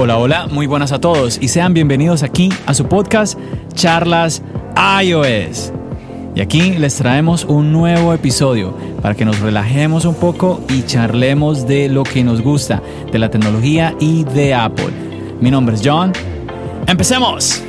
Hola, hola, muy buenas a todos y sean bienvenidos aquí a su podcast Charlas iOS. Y aquí les traemos un nuevo episodio para que nos relajemos un poco y charlemos de lo que nos gusta, de la tecnología y de Apple. Mi nombre es John. ¡Empecemos!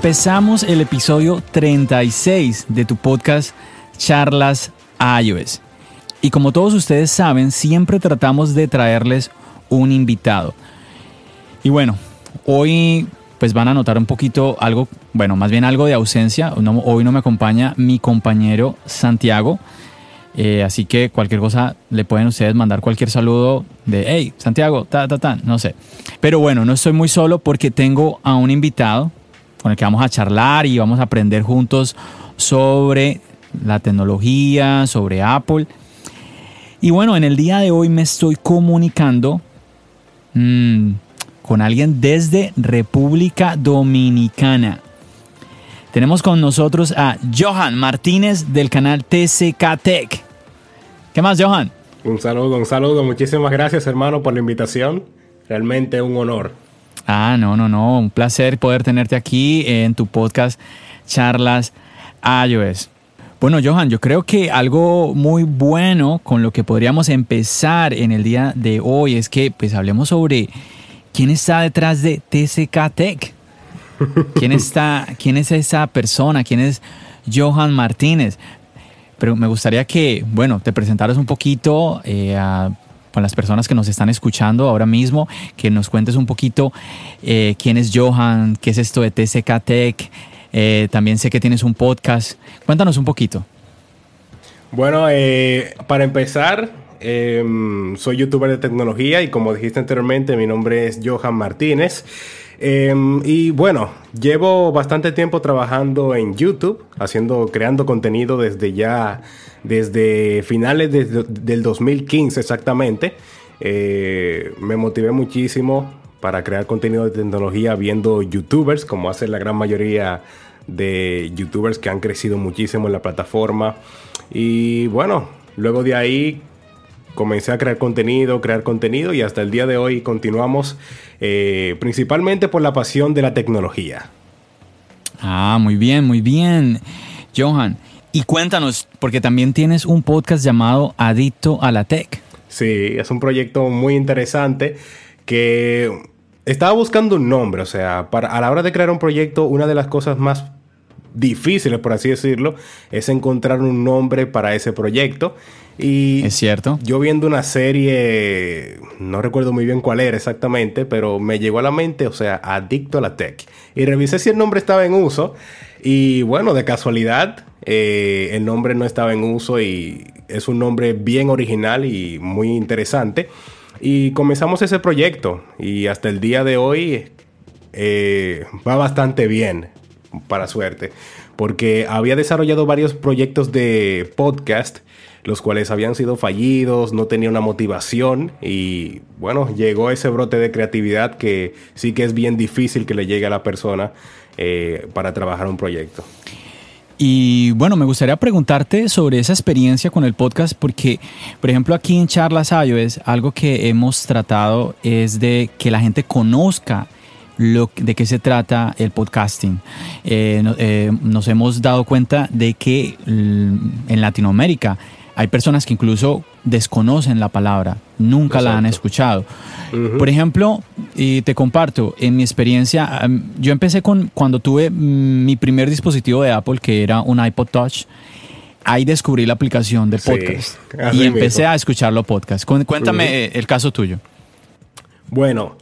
Empezamos el episodio 36 de tu podcast Charlas iOS. Y como todos ustedes saben, siempre tratamos de traerles un invitado. Y bueno, hoy pues van a notar un poquito algo, bueno, más bien algo de ausencia. Hoy no me acompaña mi compañero Santiago. Eh, así que cualquier cosa le pueden ustedes mandar cualquier saludo de hey Santiago, ta, ta, ta, no sé. Pero bueno, no estoy muy solo porque tengo a un invitado con el que vamos a charlar y vamos a aprender juntos sobre la tecnología, sobre Apple. Y bueno, en el día de hoy me estoy comunicando mm, con alguien desde República Dominicana. Tenemos con nosotros a Johan Martínez del canal TCK Tech. ¿Qué más, Johan? Un saludo, un saludo. Muchísimas gracias, hermano, por la invitación. Realmente un honor. Ah, no, no, no. Un placer poder tenerte aquí en tu podcast Charlas iOS. Bueno, Johan, yo creo que algo muy bueno con lo que podríamos empezar en el día de hoy es que pues hablemos sobre quién está detrás de TCK Tech. ¿Quién está, quién es esa persona? ¿Quién es Johan Martínez? Pero me gustaría que, bueno, te presentaras un poquito eh, a con las personas que nos están escuchando ahora mismo, que nos cuentes un poquito eh, quién es Johan, qué es esto de TCK Tech. Eh, también sé que tienes un podcast. Cuéntanos un poquito. Bueno, eh, para empezar, eh, soy youtuber de tecnología y como dijiste anteriormente, mi nombre es Johan Martínez. Eh, y bueno, llevo bastante tiempo trabajando en YouTube, haciendo, creando contenido desde ya, desde finales de- del 2015 exactamente. Eh, me motivé muchísimo para crear contenido de tecnología viendo youtubers, como hace la gran mayoría de youtubers que han crecido muchísimo en la plataforma. Y bueno, luego de ahí comencé a crear contenido, crear contenido y hasta el día de hoy continuamos eh, principalmente por la pasión de la tecnología. Ah, muy bien, muy bien. Johan, y cuéntanos, porque también tienes un podcast llamado Adicto a la Tech. Sí, es un proyecto muy interesante que estaba buscando un nombre, o sea, para, a la hora de crear un proyecto, una de las cosas más difíciles, por así decirlo, es encontrar un nombre para ese proyecto. Y ¿Es cierto? yo viendo una serie, no recuerdo muy bien cuál era exactamente, pero me llegó a la mente, o sea, Adicto a la Tech. Y revisé si el nombre estaba en uso. Y bueno, de casualidad, eh, el nombre no estaba en uso y es un nombre bien original y muy interesante. Y comenzamos ese proyecto y hasta el día de hoy eh, va bastante bien, para suerte, porque había desarrollado varios proyectos de podcast, los cuales habían sido fallidos, no tenía una motivación y bueno, llegó ese brote de creatividad que sí que es bien difícil que le llegue a la persona eh, para trabajar un proyecto. Y bueno, me gustaría preguntarte sobre esa experiencia con el podcast, porque, por ejemplo, aquí en Charlas iOS, algo que hemos tratado es de que la gente conozca lo, de qué se trata el podcasting. Eh, eh, nos hemos dado cuenta de que mm, en Latinoamérica hay personas que incluso desconocen la palabra, nunca la han escuchado. Por ejemplo, y te comparto, en mi experiencia, yo empecé con cuando tuve mm, mi primer dispositivo de Apple, que era un iPod Touch. Ahí descubrí la aplicación de podcast y empecé mismo. a escuchar los podcasts. Cu- Cuéntame el caso tuyo. Bueno,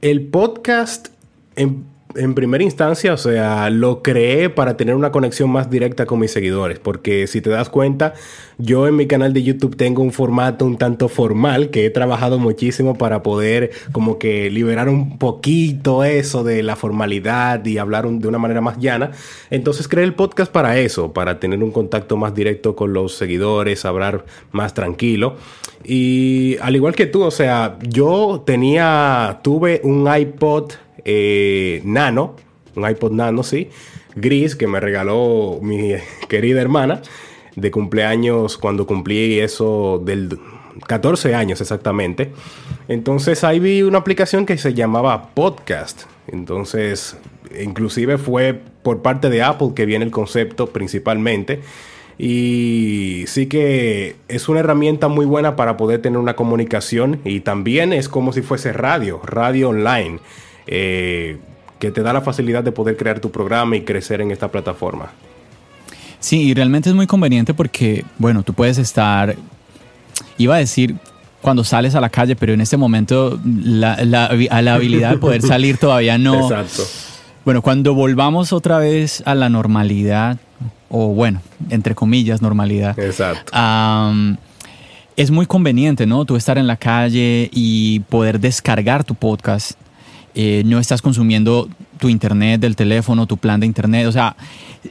el podcast, en, en primera instancia, o sea, lo creé para tener una conexión más directa con mis seguidores, porque si te das cuenta, yo en mi canal de YouTube tengo un formato un tanto formal que he trabajado muchísimo para poder como que liberar un poquito eso de la formalidad y hablar de una manera más llana. Entonces creé el podcast para eso, para tener un contacto más directo con los seguidores, hablar más tranquilo. Y al igual que tú, o sea, yo tenía, tuve un iPod eh, Nano, un iPod Nano, sí, gris que me regaló mi querida hermana de cumpleaños cuando cumplí eso del 14 años exactamente. Entonces ahí vi una aplicación que se llamaba Podcast. Entonces, inclusive fue por parte de Apple que viene el concepto principalmente. Y sí que es una herramienta muy buena para poder tener una comunicación y también es como si fuese radio, radio online, eh, que te da la facilidad de poder crear tu programa y crecer en esta plataforma. Sí, y realmente es muy conveniente porque, bueno, tú puedes estar, iba a decir cuando sales a la calle, pero en este momento la, la, la habilidad de poder salir todavía no. Exacto. Bueno, cuando volvamos otra vez a la normalidad, o bueno, entre comillas, normalidad. Exacto. es muy conveniente, ¿no? Tú estar en la calle y poder descargar tu podcast. Eh, no estás consumiendo tu internet del teléfono, tu plan de internet. O sea,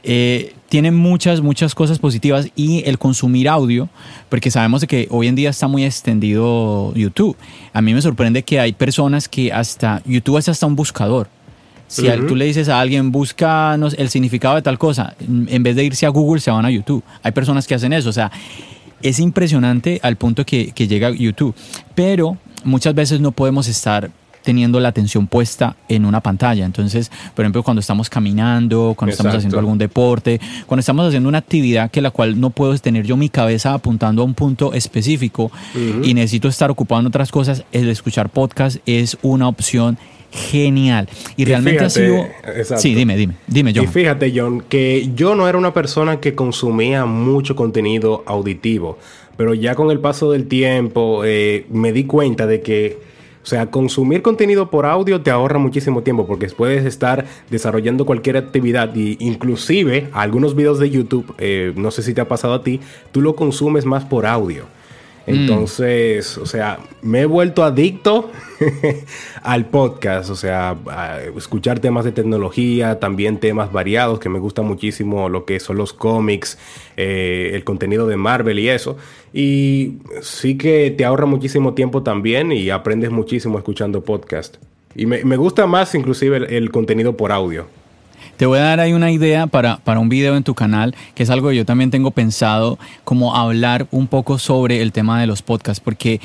eh, tiene muchas, muchas cosas positivas y el consumir audio, porque sabemos de que hoy en día está muy extendido YouTube. A mí me sorprende que hay personas que hasta YouTube es hasta un buscador. Si tú le dices a alguien, busca el significado de tal cosa, en vez de irse a Google, se van a YouTube. Hay personas que hacen eso. O sea, es impresionante al punto que, que llega YouTube. Pero muchas veces no podemos estar teniendo la atención puesta en una pantalla. Entonces, por ejemplo, cuando estamos caminando, cuando estamos haciendo algún deporte, cuando estamos haciendo una actividad que la cual no puedo tener yo mi cabeza apuntando a un punto específico y necesito estar ocupado en otras cosas, el escuchar podcast es una opción genial. Y, realmente ha sido... Sí, dime, dime, dime, John. Y fíjate, John, que yo no era una persona que consumía mucho contenido auditivo, pero ya con el paso del tiempo eh, me di cuenta de que... O sea, consumir contenido por audio te ahorra muchísimo tiempo porque puedes estar desarrollando cualquier actividad y inclusive algunos videos de YouTube, eh, no sé si te ha pasado a ti, tú lo consumes más por audio. Mm. Entonces, o sea, me he vuelto adicto al podcast, o sea, a escuchar temas de tecnología, también temas variados, que me gusta muchísimo lo que son los cómics, eh, el contenido de Marvel y eso. Y sí que te ahorra muchísimo tiempo también y aprendes muchísimo escuchando podcast. Y me, gusta más inclusive el contenido por audio. Te voy a dar ahí una idea para, para un video en tu canal, que es algo que yo también tengo pensado, como hablar un poco sobre el tema de los podcasts, porque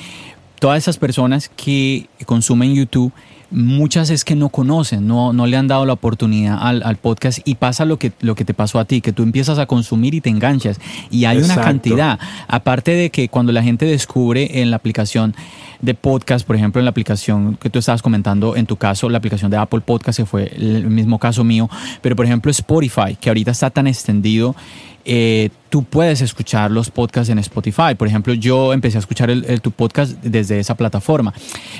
todas esas personas que consumen YouTube, muchas es que no conocen, no, no le han dado la oportunidad al, podcast y pasa lo que, lo que te pasó a ti, que tú empiezas a consumir y te enganchas. Y hay una cantidad, aparte de que cuando la gente descubre en la aplicación de podcast, por ejemplo, en la aplicación que tú estabas comentando, en tu caso, la aplicación de Apple Podcast, que fue el mismo caso mío, pero por ejemplo Spotify, que ahorita está tan extendido, eh, tú puedes escuchar los podcasts en Spotify. Por ejemplo, yo empecé a escuchar el, tu podcast desde esa plataforma.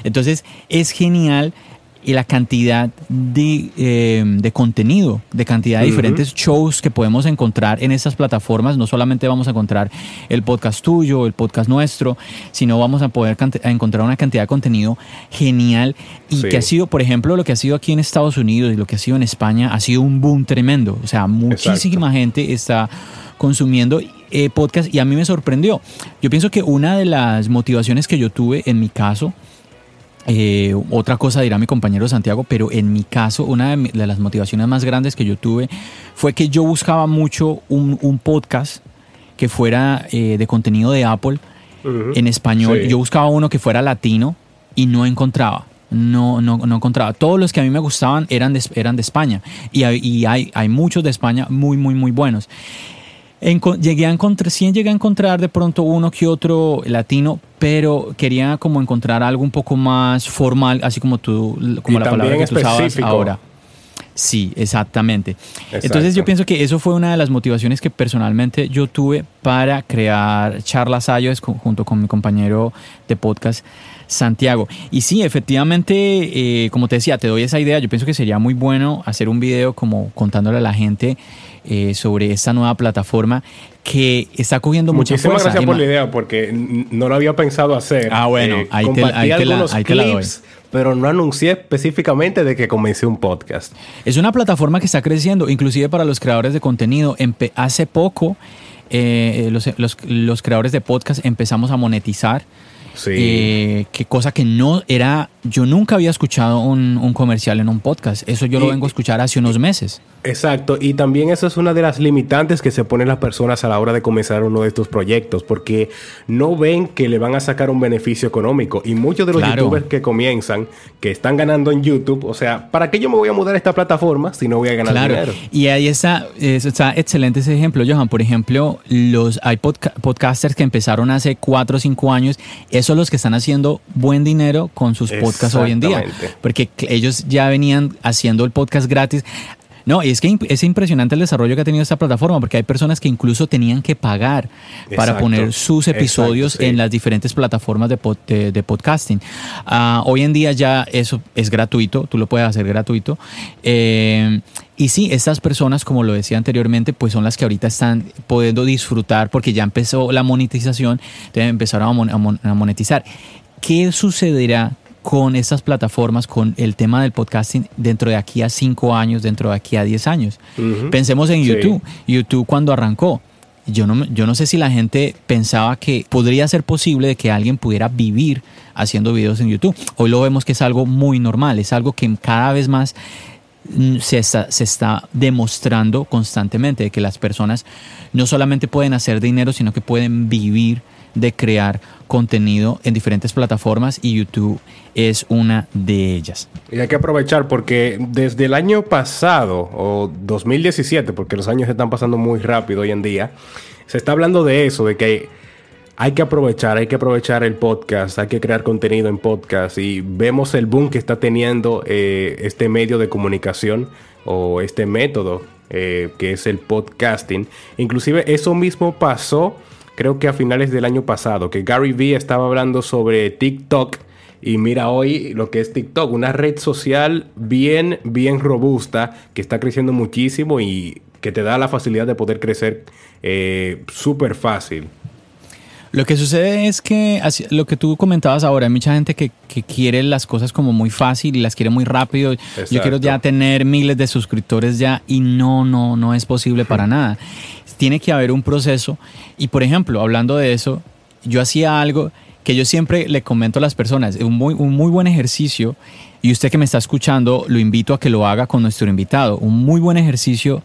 Entonces, es genial y la cantidad de, eh, de contenido, de cantidad de diferentes shows que podemos encontrar en estas plataformas. No solamente vamos a encontrar el podcast tuyo, el podcast nuestro, sino vamos a poder encontrar una cantidad de contenido genial y que ha sido, por ejemplo, lo que ha sido aquí en Estados Unidos y lo que ha sido en España, ha sido un boom tremendo. O sea, muchísima gente está consumiendo eh, podcast y a mí me sorprendió. Yo pienso que una de las motivaciones que yo tuve en mi caso, eh, otra cosa dirá mi compañero Santiago, pero en mi caso, una de, las motivaciones más grandes que yo tuve fue que yo buscaba mucho un, podcast que fuera eh, de contenido de Apple en español. Yo buscaba uno que fuera latino y no encontraba. No, no, no encontraba. Todos los que a mí me gustaban eran de, eran de España. Y, y hay, hay muchos de España muy, muy, muy buenos llegué a encontrar, sí llegué a encontrar de pronto uno que otro latino, pero quería como encontrar algo un poco más formal, así como tú, como la palabra que tú usabas ahora. Sí, exactamente. Entonces yo pienso que eso fue una de las motivaciones que personalmente yo tuve para crear Charlas Ayos junto con mi compañero de podcast Santiago. Y sí, efectivamente, eh, como te decía, te doy esa idea. Yo pienso que sería muy bueno hacer un video como contándole a la gente eh, sobre esta nueva plataforma que está cogiendo mucha fuerza. Muchísimas gracias por la idea, porque no lo había pensado hacer. Ah, bueno, eh, ahí, te, ahí, te, la, ahí te la doy pero no anuncié específicamente de que comencé un podcast. Es una plataforma que está creciendo, inclusive para los creadores de contenido. hace poco, eh, los, los, los, creadores de podcast empezamos a monetizar Sí. Eh, qué cosa que no era, yo nunca había escuchado un, un comercial en un podcast. Eso yo lo vengo a escuchar hace unos meses. Exacto, y también eso es una de las limitantes que se ponen las personas a la hora de comenzar uno de estos proyectos, porque no ven que le van a sacar un beneficio económico. Y muchos de los youtubers que comienzan, que están ganando en YouTube, o sea, ¿para qué yo me voy a mudar a esta plataforma si no voy a ganar dinero? Y ahí está, está excelente ese ejemplo, Johan. Por ejemplo, los hay podcasters que empezaron hace 4 o 5 años, esos son los que están haciendo buen dinero con sus podcasts hoy en día, porque ellos ya venían haciendo el podcast gratis. No, es que es impresionante el desarrollo que ha tenido esta plataforma, porque hay personas que incluso tenían que pagar para poner sus episodios en las diferentes plataformas de, de, podcasting. Ah, hoy en día ya eso es gratuito, tú lo puedes hacer gratuito. Eh, y sí, estas personas, como lo decía anteriormente, pues son las que ahorita están pudiendo disfrutar porque ya empezó la monetización, empezaron a monetizar. ¿Qué sucederá con estas plataformas, con el tema del podcasting dentro de aquí a cinco años, dentro de aquí a 10 años. Pensemos en YouTube. YouTube cuando arrancó. Yo no, yo no sé si la gente pensaba que podría ser posible de que alguien pudiera vivir haciendo videos en YouTube. Hoy lo vemos que es algo muy normal, es algo que cada vez más mm, se está, se está demostrando constantemente de que las personas no solamente pueden hacer dinero, sino que pueden vivir de crear contenido en diferentes plataformas y YouTube es una de ellas. Y hay que aprovechar porque desde el año pasado o 2017, porque los años están pasando muy rápido hoy en día, se está hablando de eso, de que hay que aprovechar, hay que aprovechar el podcast, hay que crear contenido en podcast y vemos el boom que está teniendo eh, este medio de comunicación o este método eh, que es el podcasting. Inclusive eso mismo pasó creo que a finales del año pasado, que Gary Vee estaba hablando sobre TikTok. Y mira hoy lo que es TikTok, una red social bien, bien robusta, que está creciendo muchísimo y que te da la facilidad de poder crecer eh, súper fácil. Lo que sucede es que lo que tú comentabas ahora, hay mucha gente que, quiere las cosas como muy fácil y las quiere muy rápido. Yo quiero ya tener miles de suscriptores ya y no, no, no es posible para nada tiene que haber un proceso. Y por ejemplo, hablando de eso, yo hacía algo que yo siempre le comento a las personas, un muy, un muy buen ejercicio, y usted que me está escuchando, lo invito a que lo haga con nuestro invitado. Un muy buen ejercicio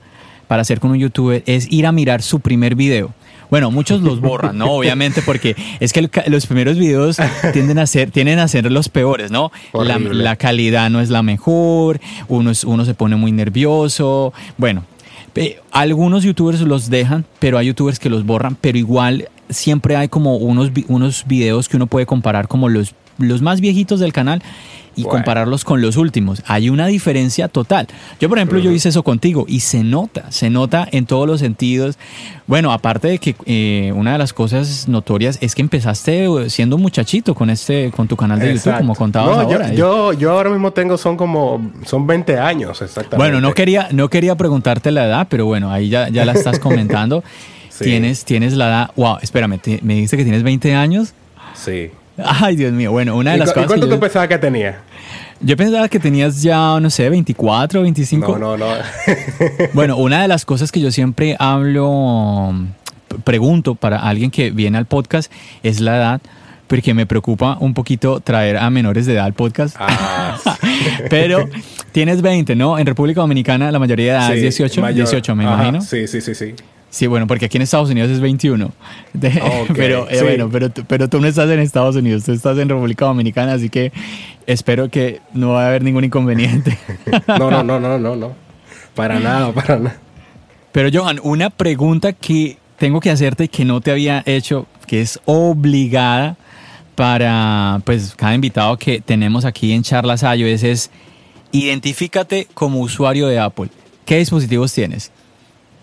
para hacer con un youtuber es ir a mirar su primer video. Bueno, muchos los borran, ¿no? Obviamente, porque es que los primeros videos tienden a ser, tienden a ser los peores, ¿no? La, calidad no es la mejor, uno, uno se pone muy nervioso. Bueno, algunos youtubers los dejan, pero hay youtubers que los borran, pero igual siempre hay como unos, unos videos que uno puede comparar como los, los más viejitos del canal y compararlos con los últimos. Hay una diferencia total. Yo, por ejemplo, yo hice eso contigo y se nota, se nota en todos los sentidos. Bueno, aparte de que eh, una de las cosas notorias es que empezaste siendo muchachito con este, con tu canal de YouTube, como contabas ahora. Yo, yo, ahora mismo tengo, son como, son 20 años exactamente. Bueno, no quería, no quería preguntarte la edad, pero bueno, ahí ya, ya la estás comentando. Tienes, tienes la edad, wow, espérame, me dice que tienes 20 años. Sí. Ay, Dios mío. Bueno, una de las cosas. ¿Cuánto tú pensabas que tenía? Yo pensaba que tenías ya, no sé, 24, 25. No, no, no. bueno, una de las cosas que yo siempre hablo, pregunto para alguien que viene al podcast es la edad, porque me preocupa un poquito traer a menores de edad al podcast. Ah, Pero tienes 20, ¿no? En República Dominicana la mayoría de edad es 18, 18 me imagino. Sí, sí, sí, sí. Sí, bueno, porque aquí en Estados Unidos es 21. pero eh, bueno, pero, pero tú no estás en Estados Unidos, tú estás en República Dominicana, así que espero que no va a haber ningún inconveniente. no, no, no, no, no, no. Para nada, para nada. Pero Johan, una pregunta que tengo que hacerte y que no te había hecho, que es obligada para pues cada invitado que tenemos aquí en Charlas iOS es Identifícate como usuario de Apple. ¿Qué dispositivos tienes?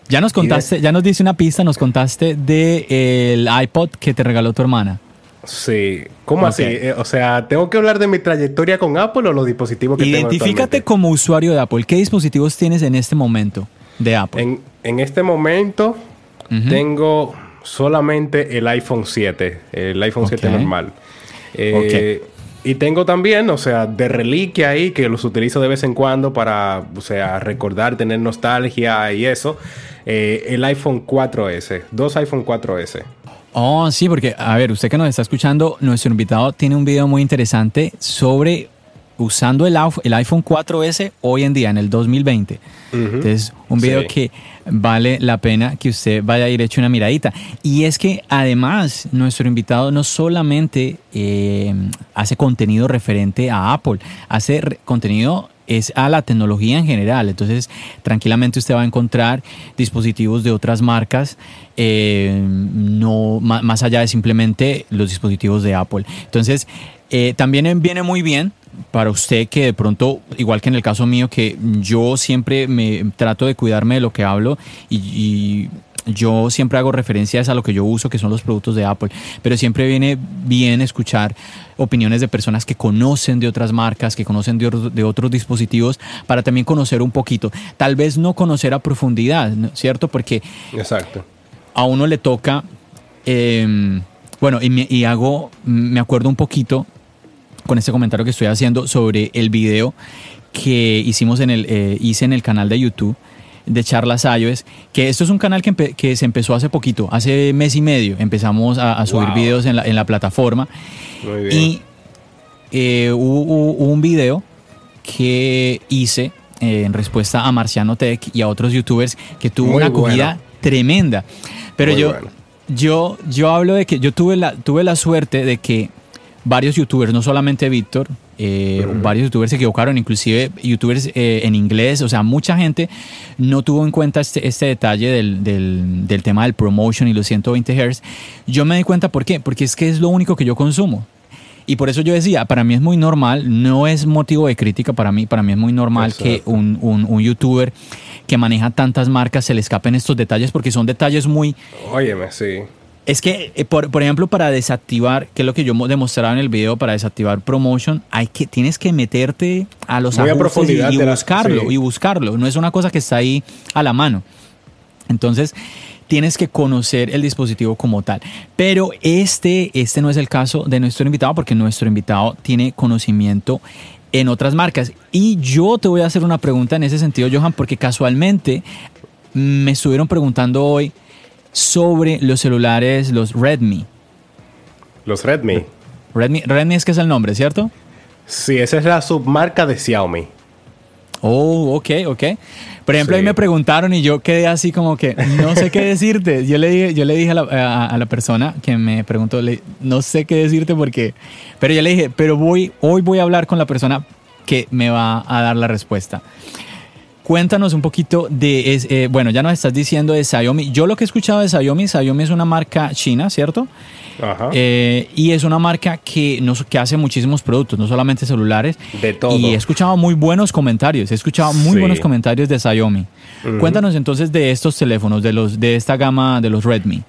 Ya nos contaste, ya nos dice una pista, nos contaste del iPod que te regaló tu hermana. Sí, ¿cómo así? Eh, o sea, ¿tengo que hablar de mi trayectoria con Apple o los dispositivos que Identifícate tengo Identifícate como usuario de Apple. ¿Qué dispositivos tienes en este momento de Apple? En, este momento tengo solamente el iPhone 7, el iPhone 7 normal. Eh, y tengo también, o sea, de reliquia ahí, que los utilizo de vez en cuando para, o sea, recordar, tener nostalgia y eso. Eh, el iPhone 4S, dos iPhone 4S. Oh, sí, porque, a ver, usted que nos está escuchando, nuestro invitado tiene un video muy interesante sobre usando el, el iPhone 4S hoy en día, en el 2020. Entonces, un video que vale la pena que usted vaya a ir hecho una miradita. Y es que además, nuestro invitado no solamente eh, hace contenido referente a Apple, hace contenido es a la tecnología en general. Entonces, tranquilamente usted va a encontrar dispositivos de otras marcas, eh, no más allá de simplemente los dispositivos de Apple. Entonces, eh, también viene muy bien para usted que de pronto, igual que en el caso mío, que yo siempre me trato de cuidarme de lo que hablo y yo siempre hago referencias a lo que yo uso, que son los productos de Apple, pero siempre viene bien escuchar opiniones de personas que conocen de otras marcas, que conocen de, otros dispositivos, para también conocer un poquito. Tal vez no conocer a profundidad, ¿cierto? Porque Exacto. a uno le toca, em, bueno, y, hago, me acuerdo un poquito con este comentario que estoy haciendo sobre el video que hicimos en el, eh, hice en el canal de YouTube de charlas iOS, que esto es un canal que, se empezó hace poquito, hace mes y medio empezamos a, subir videos en la, plataforma. Y eh, hubo, un video que hice eh, en respuesta a Marciano Tech y a otros youtubers que tuvo una acogida tremenda. Pero yo, yo, yo hablo de que yo tuve la, tuve la suerte de que varios youtubers, no solamente Víctor, eh, varios youtubers se equivocaron, inclusive youtubers eh, en inglés, o sea, mucha gente no tuvo en cuenta este, este detalle del, del, tema del promotion y los 120 Hz. Yo me di cuenta por qué, porque es que es lo único que yo consumo. Y por eso yo decía, para mí es muy normal, no es motivo de crítica para mí, para mí es muy normal que un, un, un youtuber que maneja tantas marcas se le escapen estos detalles porque son detalles muy... Óyeme, sí es que, eh, por, ejemplo, para desactivar, que es lo que yo demostraba en el video, para desactivar promotion, hay que, tienes que meterte a los Muy ajustes y, buscarlo, y buscarlo. No es una cosa que está ahí a la mano. Entonces, tienes que conocer el dispositivo como tal. Pero este, este no es el caso de nuestro invitado, porque nuestro invitado tiene conocimiento en otras marcas. Y yo te voy a hacer una pregunta en ese sentido, Johan, porque casualmente me estuvieron preguntando hoy sobre los celulares, los Redmi. Los Redmi. Redmi, Redmi es que es el nombre, ¿cierto? Sí, esa es la submarca de Xiaomi. Oh, ok, ok. Por ejemplo, ahí me preguntaron y yo quedé así como que no sé qué decirte. Yo le dije, yo le dije a la, persona que me preguntó, no sé qué decirte porque... Pero yo le dije, pero voy, hoy voy a hablar con la persona que me va a dar la respuesta. Cuéntanos un poquito de, eh, bueno, ya nos estás diciendo de Xiaomi. Yo lo que he escuchado de Xiaomi, Xiaomi es una marca china, ¿cierto? Ajá. Eh, y es una marca que, nos, que hace muchísimos productos, no solamente celulares. De todo. Y he escuchado muy buenos comentarios, he escuchado muy buenos comentarios de Xiaomi. Cuéntanos entonces de estos teléfonos, de, los, de esta gama de los Redmi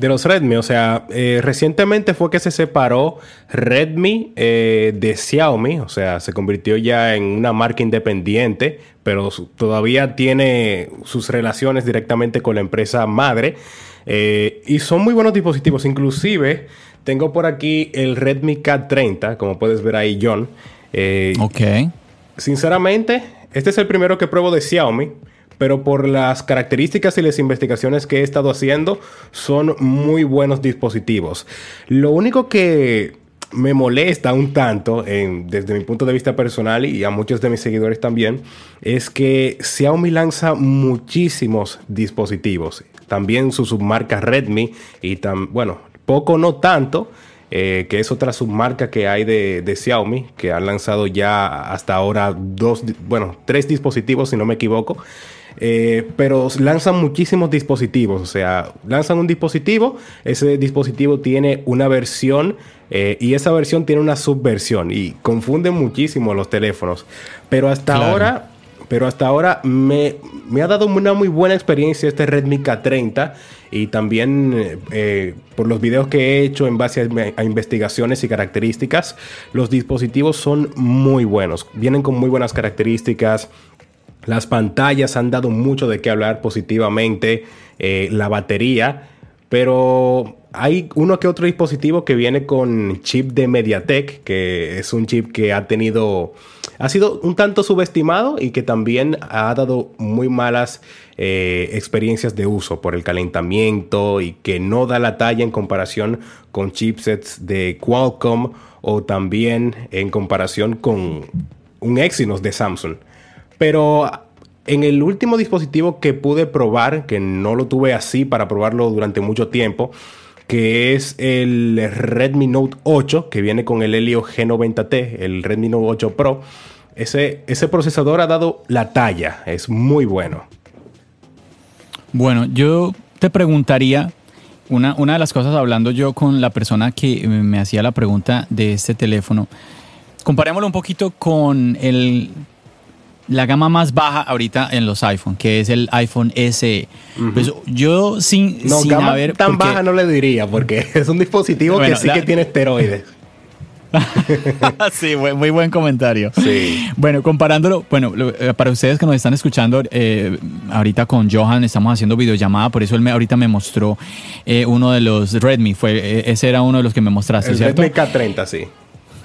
de los Redmi. O sea, eh, recientemente fue que se separó Redmi eh, de Xiaomi. O sea, se convirtió ya en una marca independiente, pero todavía tiene sus relaciones directamente con la empresa madre. Eh, y son muy buenos dispositivos. Inclusive, tengo por aquí el Redmi K30, como puedes ver ahí, John. ok. Sinceramente, este es el primero que pruebo de Xiaomi pero por las características y las investigaciones que he estado haciendo, son muy buenos dispositivos. Lo único que me molesta un tanto, desde mi punto de vista personal y a muchos de mis seguidores también, es que Xiaomi lanza muchísimos dispositivos. También su submarca Redmi y tan, bueno, poco no tanto, eh, que es otra submarca que hay de, Xiaomi, que han lanzado ya hasta ahora dos, bueno, tres dispositivos, si no me equivoco. Eh, pero lanzan muchísimos dispositivos, o sea, lanzan un dispositivo, ese dispositivo tiene una versión eh, y esa versión tiene una subversión y confunden muchísimo los teléfonos. Pero hasta ahora, pero hasta ahora me, me, ha dado una muy buena experiencia este Redmi K30 y también eh, por los videos que he hecho en base a, investigaciones y características, los dispositivos son muy buenos, vienen con muy buenas características. Las pantallas han dado mucho de qué hablar positivamente, eh, la batería, pero hay uno que otro dispositivo que viene con chip de MediaTek, que es un chip que ha tenido, ha sido un tanto subestimado y que también ha dado muy malas eh, experiencias de uso por el calentamiento y que no da la talla en comparación con chipsets de Qualcomm o también en comparación con un Exynos de Samsung. Pero en el último dispositivo que pude probar, que no lo tuve así para probarlo durante mucho tiempo, que es el Redmi Note 8, que viene con el Helio G90T, el Redmi Note 8 Pro. Ese, ese procesador ha dado la talla, es muy bueno. Bueno, yo te preguntaría, una, una de las cosas hablando yo con la persona que me hacía la pregunta de este teléfono, comparémoslo un poquito con el la gama más baja ahorita en los iPhone, que es el iPhone SE. Pues yo sin, no, gama tan baja no le diría, porque es un dispositivo que sí que tiene esteroides. sí, muy buen comentario. Sí. Bueno, comparándolo, bueno, eh, para ustedes que nos están escuchando, eh, ahorita con Johan estamos haciendo videollamada, por eso él me, ahorita me mostró eh, uno de los Redmi, fue, ese era uno de los que me mostraste, el ¿cierto? Redmi K30, sí.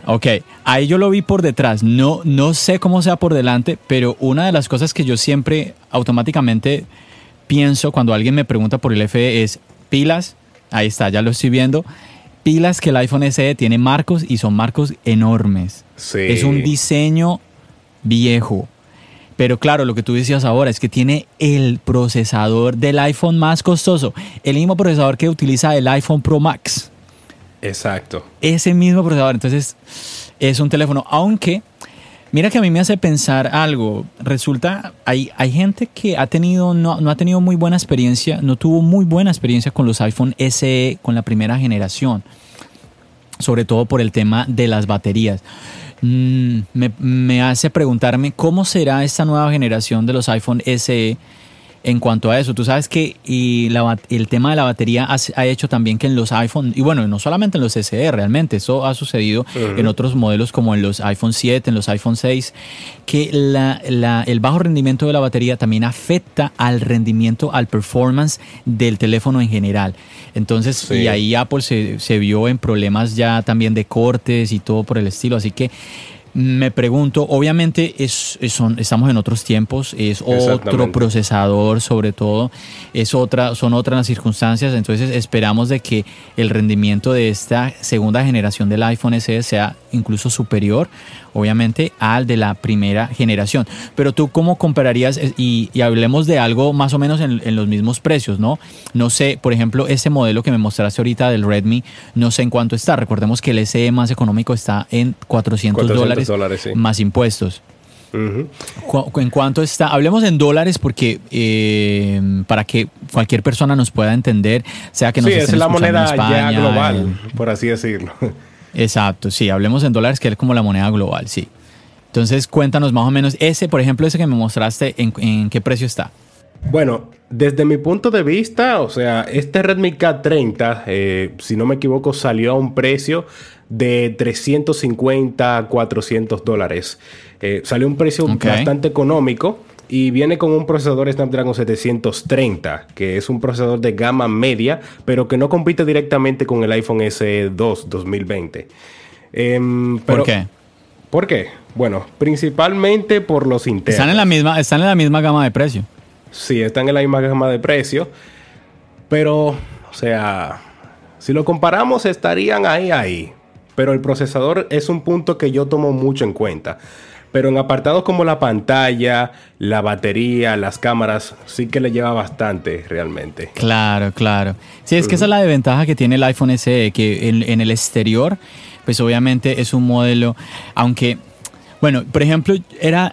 Ok, ahí yo lo vi por detrás. No, no sé cómo sea por delante, pero una de las cosas que yo siempre automáticamente pienso cuando alguien me pregunta por el FE es pilas. Ahí está, ya lo estoy viendo. Pilas que el iPhone SE tiene marcos y son marcos enormes. Sí. Es un diseño viejo. Pero claro, lo que tú decías ahora es que tiene el procesador del iPhone más costoso, el mismo procesador que utiliza el iPhone Pro Max. Exacto. Ese mismo procesador. Entonces, es un teléfono. Aunque, mira que a mí me hace pensar algo. Resulta, hay, hay gente que ha tenido, no, no ha tenido muy buena experiencia, no tuvo muy buena experiencia con los iPhone SE, con la primera generación. Sobre todo por el tema de las baterías. Mm, me, me hace preguntarme cómo será esta nueva generación de los iPhone SE en cuanto a eso. Tú sabes que y el tema de la batería ha, hecho también que en los iPhone, y bueno, no solamente en los SE realmente, eso ha sucedido en otros modelos como en los iPhone 7, en los iPhone 6, que el bajo rendimiento de la batería también afecta al rendimiento, al performance del teléfono en general. Entonces, y ahí Apple se, se vio en problemas ya también de cortes y todo por el estilo. Así que me pregunto, obviamente es, son, estamos en otros tiempos, es otro procesador sobre todo, es otra, son otras las circunstancias, entonces esperamos de que el rendimiento de esta segunda generación del iPhone SE sea incluso superior obviamente, al de la primera generación. Pero tú, ¿cómo compararías? Y, hablemos de algo más o menos en, los mismos precios, ¿no? No sé, por ejemplo, ese modelo que me mostraste ahorita del Redmi, no sé en cuánto está. Recordemos que el SE más económico está en 400, dólares, más impuestos. ¿En cuánto está? Hablemos en dólares porque eh, para que cualquier persona nos pueda entender, sea que nos sí, es la moneda ya global, por así decirlo. Exacto, sí, hablemos en dólares, que es como la moneda global, sí. Entonces, cuéntanos más o menos, ese, por ejemplo, ese que me mostraste, ¿en, qué precio está? Bueno, desde mi punto de vista, o sea, este Redmi K30, eh, si no me equivoco, salió a un precio de 350 a 400 dólares. Eh, salió a un precio bastante económico y viene con un procesador Snapdragon 730, que es un procesador de gama media, pero que no compite directamente con el iPhone S2 2020. Em, ¿Por qué? ¿Por qué? Bueno, principalmente por los internos. Están en la misma, están en la misma gama de precio. Sí, están en la misma gama de precio, pero, o sea, si lo comparamos estarían ahí, ahí. Pero el procesador es un punto que yo tomo mucho en cuenta. Pero en apartados como la pantalla, la batería, las cámaras, sí que le lleva bastante realmente. Claro, claro. Sí, es que esa es la desventaja que tiene el iPhone SE, que en, en el exterior, pues obviamente es un modelo, aunque, bueno, por ejemplo, era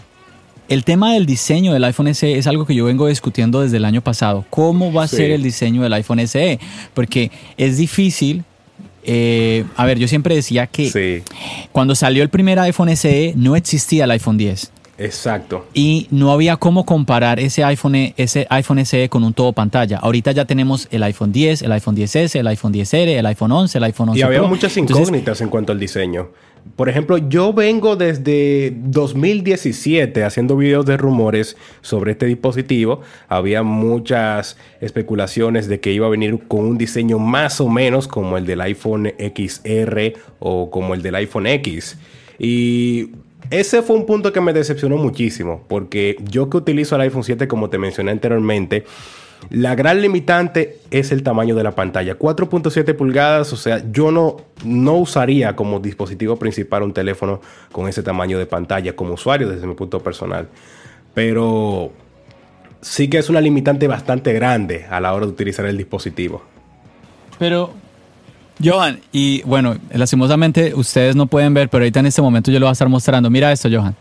el tema del diseño del iPhone SE es algo que yo vengo discutiendo desde el año pasado. ¿Cómo va a ser el diseño del iPhone SE? Porque es difícil. Eh, a ver, yo siempre decía que cuando salió el primer iPhone SE no existía el iPhone 10. Exacto. Y no había cómo comparar ese iPhone, ese iPhone SE con un todo pantalla. Ahorita ya tenemos el iPhone 10, el iPhone 10S, el iPhone 10R, el iPhone 11, el iPhone 11 Y había muchas incógnitas en cuanto al diseño. Por ejemplo, yo vengo desde 2017 haciendo videos de rumores sobre este dispositivo. Había muchas especulaciones de que iba a venir con un diseño más o menos como el del iPhone XR o como el del iPhone X. Y ese fue un punto que me decepcionó muchísimo, porque yo que utilizo el iPhone 7, como te mencioné anteriormente, la gran limitante es el tamaño de la pantalla. 4.7 pulgadas, o sea, yo no, no usaría como dispositivo principal un teléfono con ese tamaño de pantalla como usuario desde mi punto personal. Pero sí que es una limitante bastante grande a la hora de utilizar el dispositivo. Pero, Johan, y bueno, lastimosamente ustedes no pueden ver, pero ahorita en este momento yo lo voy a estar mostrando. Mira esto, Johan.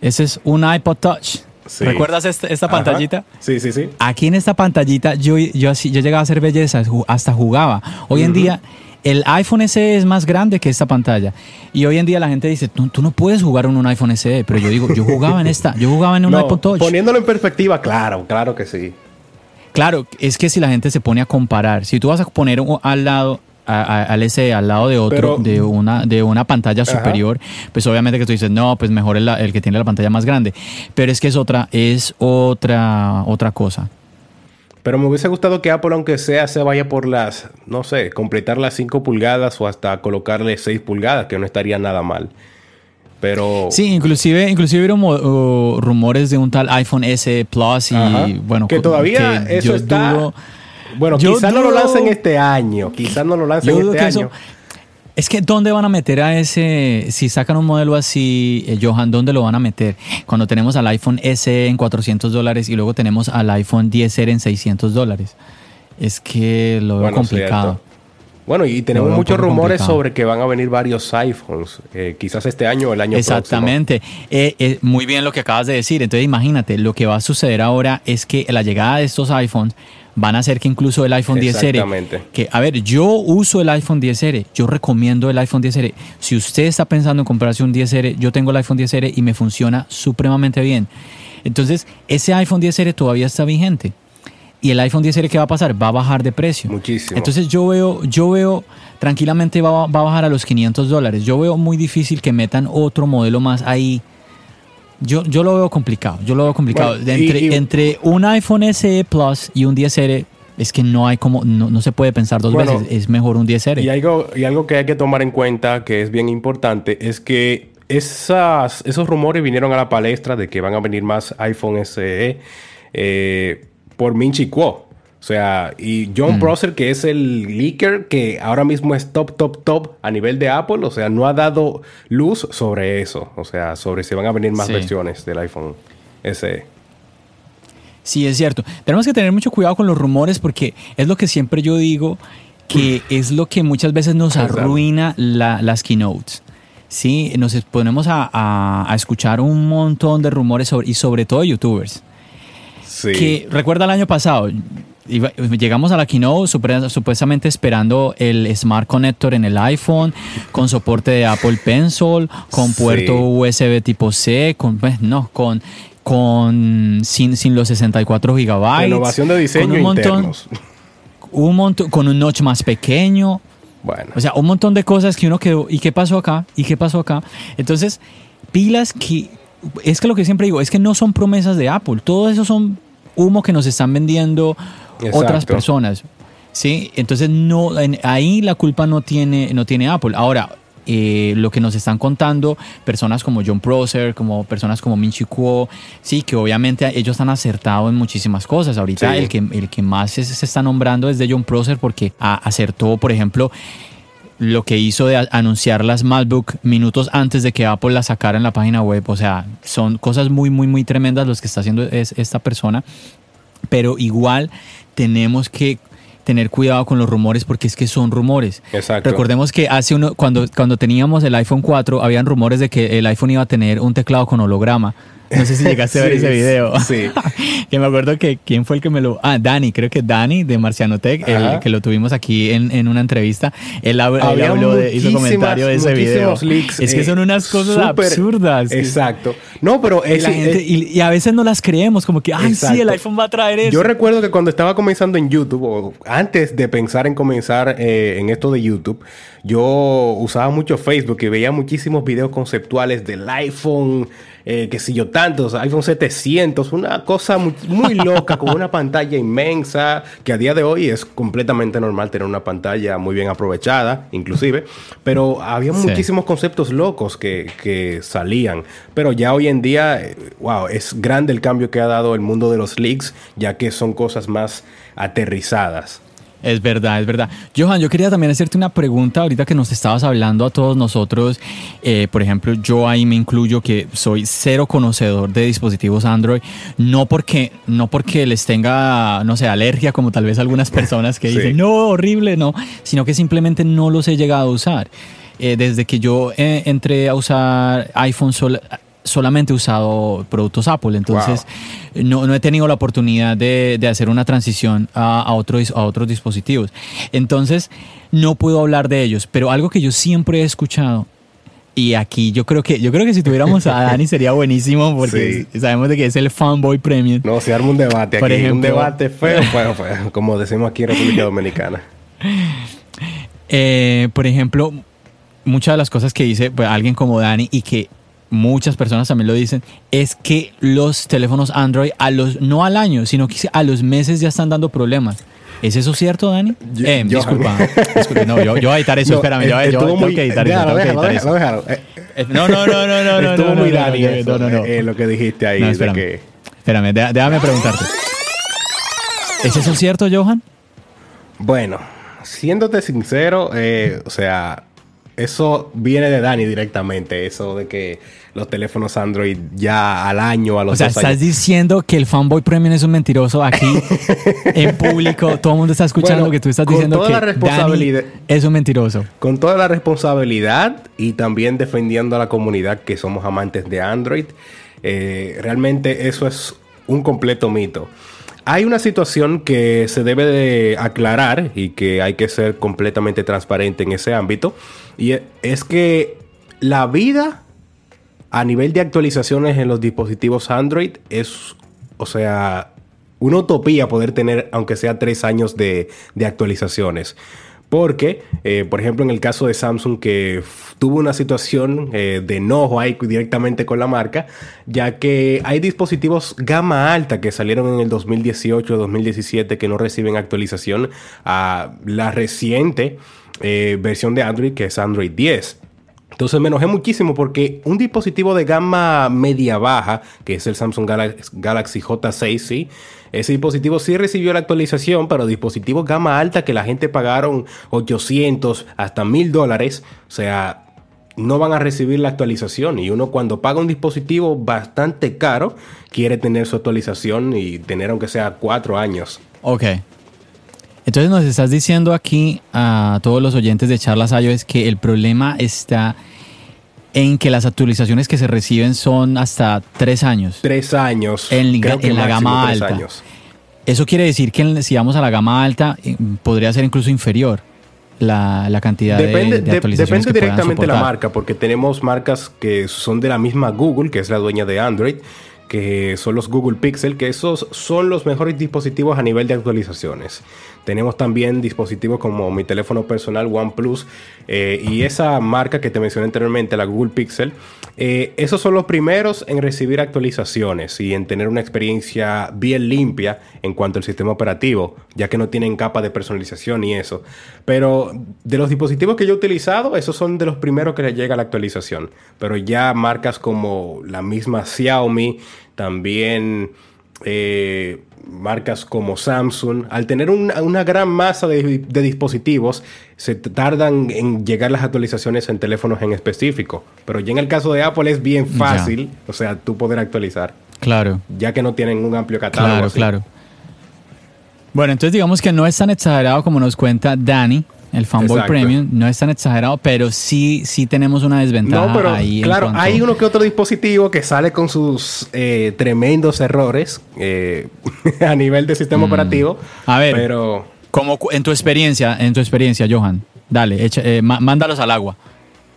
Ese es un iPod Touch. ¿Recuerdas este, esta, pantallita? Sí, sí, sí. Aquí en esta pantallita yo, yo, yo llegaba a hacer belleza, hasta jugaba. Hoy en día el iPhone SE es más grande que esta pantalla. Y hoy en día la gente dice, tú, no puedes jugar en un iPhone SE. Pero yo digo, yo jugaba en esta, yo jugaba en un iPod Touch. Poniéndolo en perspectiva, claro, claro que sí. Claro, es que si la gente se pone a comparar, si tú vas a poner al lado al ese al lado de otro, de, una, de una pantalla superior, pues obviamente que tú dices, no, pues mejor el, el, que tiene la pantalla más grande. Pero es que es otra, es otra, otra cosa. Pero me hubiese gustado que Apple, aunque sea, se vaya por las, no sé, completar las 5 pulgadas o hasta colocarle 6 pulgadas, que no estaría nada mal. Pero... Sí, inclusive, inclusive hubo rumores de un tal iPhone S Plus y bueno... Que todavía eso está... Bueno, quizás no lo lancen este año. Quizás no lo lancen este año. es que ¿dónde van a meter a ese? Si sacan un modelo así, eh, Johan, ¿dónde lo van a meter? Cuando tenemos al iPhone SE en 400 dólares y luego tenemos al iPhone 10R en 600 dólares. Es que lo veo complicado. Bueno, y tenemos muchos rumores sobre que van a venir varios iPhones, eh, quizás este año o el año Exactamente. próximo. Exactamente. Eh, muy bien lo que acabas de decir. Entonces, imagínate, lo que va a suceder ahora es que la llegada de estos iPhones van a hacer que incluso el iPhone 10R, que a ver, yo uso el iPhone 10R, yo recomiendo el iPhone 10R. Si usted está pensando en comprarse un 10R, yo tengo el iPhone 10R y me funciona supremamente bien. Entonces, ese iPhone 10R todavía está vigente. Y el iPhone 10R, ¿qué va a pasar? Va a bajar de precio. Muchísimo. Entonces yo veo, yo veo, tranquilamente va, va a bajar a los 500 dólares. Yo veo muy difícil que metan otro modelo más ahí yo, yo lo veo complicado, yo lo veo complicado. entre, entre un iPhone SE Plus y un 10R, es que no hay como, no, se puede pensar dos veces, es mejor un 10R. Y algo, y algo que hay que tomar en cuenta, que es bien importante, es que esas, esos rumores vinieron a la palestra de que van a venir más iPhone SE eh, por Minchi Kuo. O sea, y John mm. Prosser, que es el leaker que ahora mismo es top, top, top a nivel de Apple, o sea, no ha dado luz sobre eso. O sea, sobre si van a venir más versiones del iPhone SE. Sí, es cierto. Tenemos que tener mucho cuidado con los rumores porque es lo que siempre yo digo, que es lo que muchas veces nos arruina las keynotes. Sí, nos ponemos a, escuchar un montón de rumores y sobre todo youtubers. Sí. Que recuerda el año pasado, llegamos a la keynote supuestamente esperando el Smart Connector en el iPhone, con soporte de Apple Pencil, con puerto USB tipo C, con, pues, no, con, con sin, sin los 64 gigabytes. Innovación de diseño con un montón, Un montón, con un notch más pequeño. Bueno. O sea, un montón de cosas que uno quedó. ¿Y qué pasó acá? ¿Y qué pasó acá? Entonces, pilas que. Es que lo que siempre digo, es que no son promesas de Apple. Todo eso son humo que nos están vendiendo otras personas. ¿sí? Entonces, no, ahí la culpa no tiene, no tiene Apple. Ahora, eh, lo que nos están contando personas como John Prosser, como personas como Min Kuo, sí, que obviamente ellos han acertado en muchísimas cosas. Ahorita el, que, el que más se, está nombrando es de John Prosser porque acertó, por ejemplo, lo que hizo de anunciar las MacBook minutos antes de que Apple las sacara en la página web. O sea, son cosas muy, muy, muy tremendas los que está haciendo es esta persona. Pero igual tenemos que tener cuidado con los rumores porque es que son rumores. Exacto. Recordemos que hace uno, cuando, cuando teníamos el iPhone 4, habían rumores de que el iPhone iba a tener un teclado con holograma. No sé si llegaste a ver ese video. Sí. que me acuerdo que quién fue el que me lo. Ah, Dani, creo que Dani de Marciano Tech, el que lo tuvimos aquí en, en una entrevista. Él, habló de, hizo comentario de ese video. es que son unas cosas absurdas. Exacto. No, pero y, y, a veces no las creemos, como que, ay, sí, el iPhone va a traer eso. Yo recuerdo que cuando estaba comenzando en YouTube, o antes de pensar en comenzar eh, en esto de YouTube, yo usaba mucho Facebook y veía muchísimos videos conceptuales del iPhone eh, que si yo tantos, iPhone 700, una cosa muy, loca con una pantalla inmensa, que a día de hoy es completamente normal tener una pantalla muy bien aprovechada, inclusive, pero había muchísimos conceptos locos que, que, salían, pero ya hoy en día, eh, wow, es grande el cambio que ha dado el mundo de los leaks, ya que son cosas más aterrizadas. Es verdad, es verdad. Johan, yo quería también hacerte una pregunta ahorita que nos estabas hablando a todos nosotros. Eh, por ejemplo, yo ahí me incluyo que soy cero conocedor de dispositivos Android, no porque, no porque les tenga, no sé, alergia como tal vez algunas personas que dicen, no, horrible, no, sino que simplemente no los he llegado a usar. Eh, desde que yo eh, entré a usar iPhone solo solamente he usado productos Apple, entonces no, he tenido la oportunidad de, hacer una transición a, a, otros, a otros dispositivos. Entonces no puedo hablar de ellos, pero algo que yo siempre he escuchado y aquí yo creo que yo creo que si tuviéramos a Dani sería buenísimo porque sabemos de que es el fanboy premium. No, se arma un debate aquí, un debate feo, como decimos aquí en República Dominicana. Eh, por ejemplo, muchas de las cosas que dice pues, alguien como Dani y que muchas personas también lo dicen, es que los teléfonos Android a los no al año, sino que a los meses ya están dando problemas. ¿Es eso cierto, Dani? eh, disculpa, No, yo, yo voy a editar eso, espérame. Yo, yo tengo que editar eso. Tengo que editar eso. No, no, no, no, no. Estuvo no, muy Dani no, no, no, eh, lo que dijiste ahí. espérame, de que... espérame déjame preguntarte. ¿Es eso cierto, Johan? Bueno, siéndote sincero, eh, o sea, eso viene de Dani directamente, eso de que los teléfonos Android ya al año, a los O sea, estás diciendo que el fanboy premium es un mentiroso aquí en público, todo el mundo está escuchando lo que tú estás diciendo que la responsabilidad, es un mentiroso. Con toda la responsabilidad y también defendiendo a la comunidad que somos amantes de Android, eh, realmente eso es un completo mito. Hay una situación que se debe de aclarar y que hay que ser completamente transparente en ese ámbito. Y es que la vida a nivel de actualizaciones en los dispositivos Android es, o sea, una utopía poder tener, aunque sea tres años de actualizaciones. Porque, eh, por ejemplo, en el caso de Samsung, que tuvo una situación eh, de enojo ahí directamente con la marca, ya que hay dispositivos gama alta que salieron en el 2018 2017 que no reciben actualización a la reciente eh, versión de Android, que es Android 10. Entonces me enojé muchísimo porque un dispositivo de gama media baja, que es el Samsung Galaxy J6, ¿sí? Ese dispositivo sí recibió la actualización, pero dispositivos gama alta que la gente pagaron 800 hasta 1000 dólares, o sea, no van a recibir la actualización. Y uno cuando paga un dispositivo bastante caro, quiere tener su actualización y tener aunque sea cuatro años. Ok. Entonces nos estás diciendo aquí a todos los oyentes de Charlas es que el problema está en que las actualizaciones que se reciben son hasta tres años. Tres años. En, la gama alta. Eso quiere decir que si vamos a la gama alta, eh, podría ser incluso inferior la, cantidad de, actualizaciones. depende directamente de la marca, porque tenemos marcas que son de la misma Google, que es la dueña de Android, que son los Google Pixel, que esos son los mejores dispositivos a nivel de actualizaciones. Tenemos también dispositivos como mi teléfono personal OnePlus eh, y esa marca que te mencioné anteriormente, la Google Pixel. Eh, esos son los primeros en recibir actualizaciones y en tener una experiencia bien limpia en cuanto al sistema operativo, ya que no tienen capa de personalización y eso. Pero de los dispositivos que yo he utilizado, esos son de los primeros que les llega la actualización. Pero ya marcas como la misma Xiaomi, también eh, marcas como Samsung, al tener una gran masa de, dispositivos, se tardan en llegar las actualizaciones en teléfonos en específico. Pero ya en el caso de Apple es bien fácil, o sea, tú poder actualizar. Claro. Ya que no tienen un amplio catálogo. Claro, claro. Bueno, entonces digamos que no es tan exagerado como nos cuenta Dani, el Fanboy Premium no es tan exagerado, pero sí, sí tenemos una desventaja no, pero, ahí. Claro, hay uno que otro dispositivo que sale con sus eh, tremendos errores eh, a nivel de sistema mm. operativo. A ver, pero como en tu experiencia, en tu experiencia, Johan, dale, echa, eh, mándalos al agua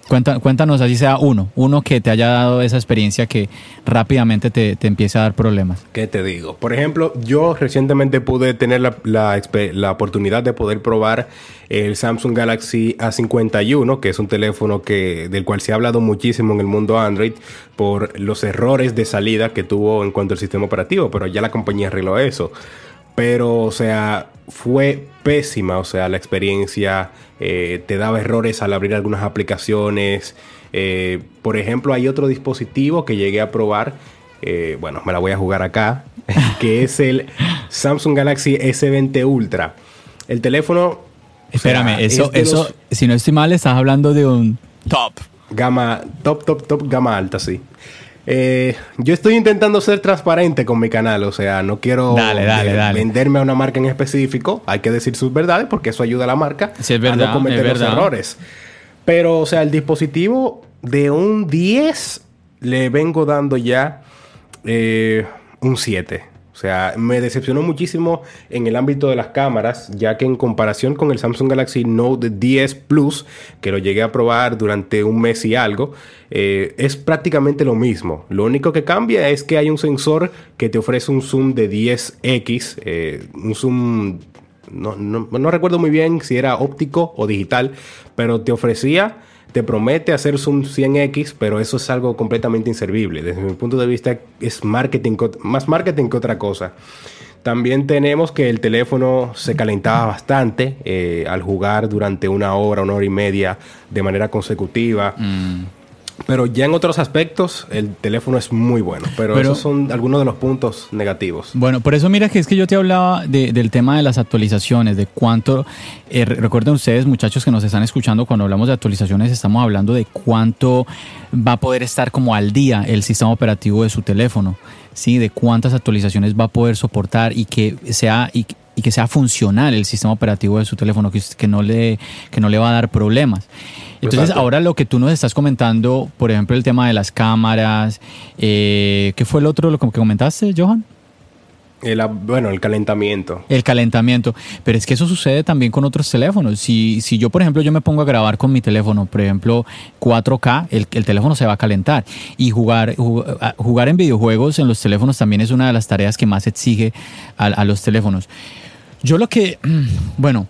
cuéntanos, así sea uno, uno que te haya dado esa experiencia que rápidamente te, te empieza a dar problemas. ¿Qué te digo? Por ejemplo, yo recientemente pude tener la, la, oportunidad de poder probar el Samsung Galaxy A51, que es un teléfono que, del cual se ha hablado muchísimo en el mundo Android por los errores de salida que tuvo en cuanto al sistema operativo, pero ya la compañía arregló eso. Pero, o sea, fue pésima, o sea, la experiencia eh, te daba errores al abrir algunas aplicaciones. Eh, por ejemplo, hay otro dispositivo que llegué a probar, eh, bueno, me la voy a jugar acá, que es el Samsung Galaxy S20 Ultra. El teléfono... Espérame, eso, eso, si no estoy mal, estás hablando de un top. Gama, top, top, top, gama alta, sí. Eh, yo estoy intentando ser transparente con mi canal, o sea, no quiero venderme a una marca en específico. Hay que decir sus verdades porque eso ayuda a la marca a no cometer los errores. Pero, o sea, el dispositivo de un 10 le vengo dando ya eh, un 7. Sea, me decepcionó muchísimo en el ámbito de las cámaras, ya que en comparación con el Samsung Galaxy Note 10 Plus, que lo llegué a probar durante un mes y algo, eh, es prácticamente lo mismo. Lo único que cambia es que hay un sensor que te ofrece un zoom de 10x, eh, un zoom no, no, recuerdo muy bien si era óptico o digital, pero te ofrecía te promete hacer Zoom 100X, pero eso es algo completamente inservible. Desde mi punto de vista es marketing, más marketing que otra cosa. También tenemos que el teléfono se calentaba bastante eh, al jugar durante una hora, una hora y media de manera consecutiva. Mm. Pero ya en otros aspectos, el teléfono es muy bueno. Pero, esos son algunos de los puntos negativos. Bueno, por eso mira que es que yo te hablaba del tema de las actualizaciones, de cuánto. Eh, recuerden ustedes, muchachos que nos están escuchando, cuando hablamos de actualizaciones, estamos hablando de cuánto va a poder estar como al día el sistema operativo de su teléfono. ¿sí? De cuántas actualizaciones va a poder soportar y que sea. Y, y que sea funcional el sistema operativo de su teléfono, que, que, no, le, que no le va a dar problemas. Entonces, ahora lo que tú nos estás comentando, por ejemplo, el tema de las cámaras, eh, ¿qué fue el otro lo que comentaste, Johan? El, bueno, el calentamiento. El calentamiento. Pero es que eso sucede también con otros teléfonos. Si, si yo, por ejemplo, yo me pongo a grabar con mi teléfono, por ejemplo, 4K, el, el teléfono se va a calentar. Y jugar, jugar en videojuegos en los teléfonos también es una de las tareas que más exige a, a los teléfonos. Yo lo que, bueno,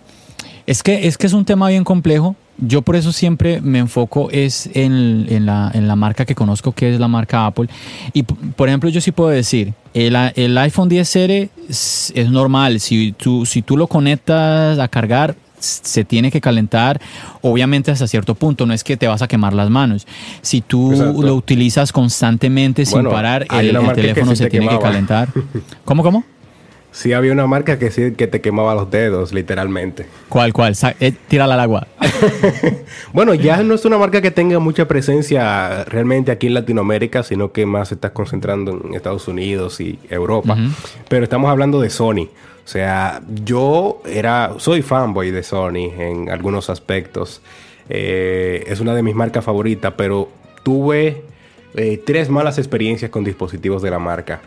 es que, es que es un tema bien complejo. Yo por eso siempre me enfoco es en, en, la, en, la, marca que conozco, que es la marca Apple. Y por ejemplo, yo sí puedo decir, el, el iPhone 10R es, es, normal. Si tú, si tú lo conectas a cargar, se tiene que calentar, obviamente hasta cierto punto, no es que te vas a quemar las manos. Si tú lo utilizas constantemente sin parar, el, teléfono se, tiene que calentar. ¿Cómo, cómo? Sí, había una marca que sí que te quemaba los dedos, literalmente. ¿Cuál, cuál? Eh, tírala al agua. bueno, ya no es una marca que tenga mucha presencia realmente aquí en Latinoamérica, sino que más se está concentrando en Estados Unidos y Europa. Pero estamos hablando de Sony. O sea, yo era, soy fanboy de Sony en algunos aspectos. Eh, es una de mis marcas favoritas, pero tuve eh, tres malas experiencias con dispositivos de la marca.